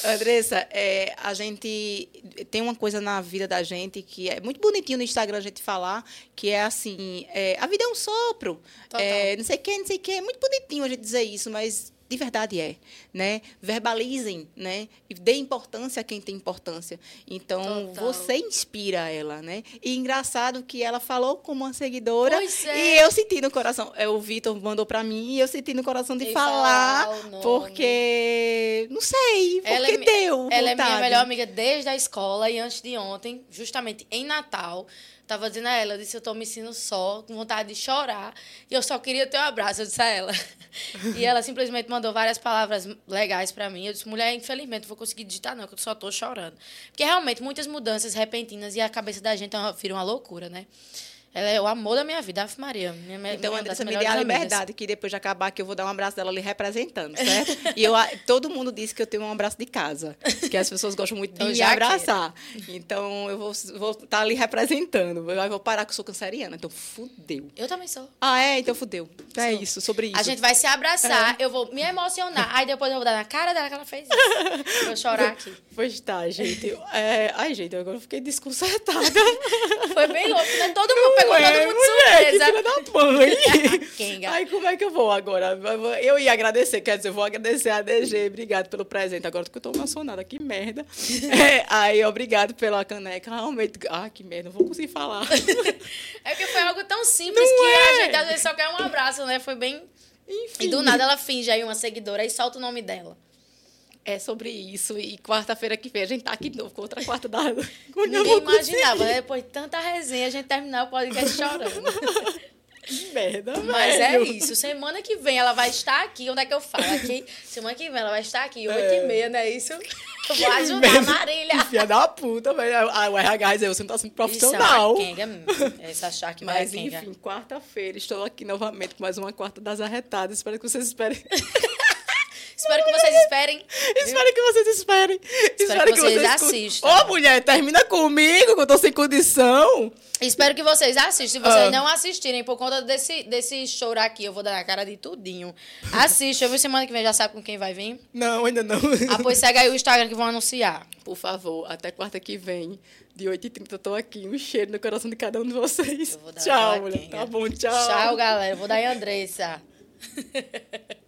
*laughs* Andressa, é, a gente tem uma coisa na vida da gente que é muito bonitinho no Instagram a gente falar, que é assim, é, a vida é um sopro. É, não sei quem, não sei quem. É muito bonitinho a gente dizer isso, mas de verdade é, né? Verbalizem, né? E dê importância a quem tem importância. Então, Total. você inspira ela, né? E engraçado que ela falou como uma seguidora é. e eu senti no coração. É, o Vitor mandou para mim e eu senti no coração de falar, falar porque não sei, porque Ela é, deu ela é minha vontade. melhor amiga desde a escola e antes de ontem, justamente em Natal. Tava dizendo a ela, eu disse, eu tô me sentindo só, com vontade de chorar. E eu só queria ter um abraço, eu disse a ela. *laughs* e ela simplesmente mandou várias palavras legais pra mim. Eu disse, mulher, infelizmente, não vou conseguir digitar não, que eu só tô chorando. Porque realmente, muitas mudanças repentinas e a cabeça da gente é vira uma loucura, né? Ela é o amor da minha vida, Ave Maria. Minha, Então, minha Andressa, me dê a amigas. liberdade que depois de acabar que eu vou dar um abraço dela ali representando, certo? e eu, todo mundo disse que eu tenho um abraço de casa, que as pessoas gostam muito de Eu me abraçar. Então, eu vou estar ali representando. Eu vou parar que eu sou canceriana, então fudeu. Eu também sou. Ah, é? Então fudeu. É Sou. isso, sobre isso. A gente vai se abraçar, É. eu vou me emocionar, aí depois eu vou dar na cara dela que ela fez isso. Eu chorar aqui. Pois tá, gente. É... Ai, gente, agora eu fiquei desconcertada. Foi bem louco, né? Todo mundo pegou Ué, todo mundo que surpresa. filha da mãe. *laughs* Kenga. Ai, como é que eu vou agora? Eu ia agradecer, quer dizer, eu vou agradecer a DG, obrigado pelo presente. Agora que eu tô emocionada, que merda. *laughs* É, aí, obrigado pela caneca. Realmente, ah, que merda, não vou conseguir falar. *laughs* É porque foi algo tão simples Não que é? a gente às vezes só quer um abraço, né? Foi bem. Enfim. E do nada ela finge aí uma seguidora e solta o nome dela. É sobre isso. E quarta-feira que vem a gente tá aqui de novo com outra quarta da. *laughs* Ninguém imaginava, né? Depois de tanta resenha, a gente terminar o podcast chorando. *laughs* Que merda, Mas é velho. isso. Semana que vem ela vai estar aqui. Onde é que eu falo? Aqui. Semana que vem ela vai estar aqui, 8h30, não é isso? Eu vou ajudar a merda. Marília. Filha da puta, velho. Ah, O RH dizer, você não tá sendo Isso profissional. é uma quenga, hum. Essa Shark vai Mas, enfim, quarta-feira, estou aqui novamente com mais uma quarta das arretadas. Espero que vocês esperem. *laughs* Espero que vocês esperem. Espero que vocês esperem. Espero que vocês escutem. assistam. Ô, mulher, termina comigo, que eu tô sem condição. Espero que vocês assistam. Se vocês Ah. não assistirem por conta desse, desse show aqui, eu vou dar na cara de tudinho. Assiste. Eu vi semana que vem, já sabe com quem vai vir. Não, ainda não. Ah, pois segue aí o Instagram que vão anunciar. Por favor, até quarta que vem, de 8h30, eu tô aqui. Um cheiro no coração de cada um de vocês. Eu vou dar Tchau, mulher. Tá bom, tchau. Tchau, galera. Eu vou dar em Andressa. *laughs*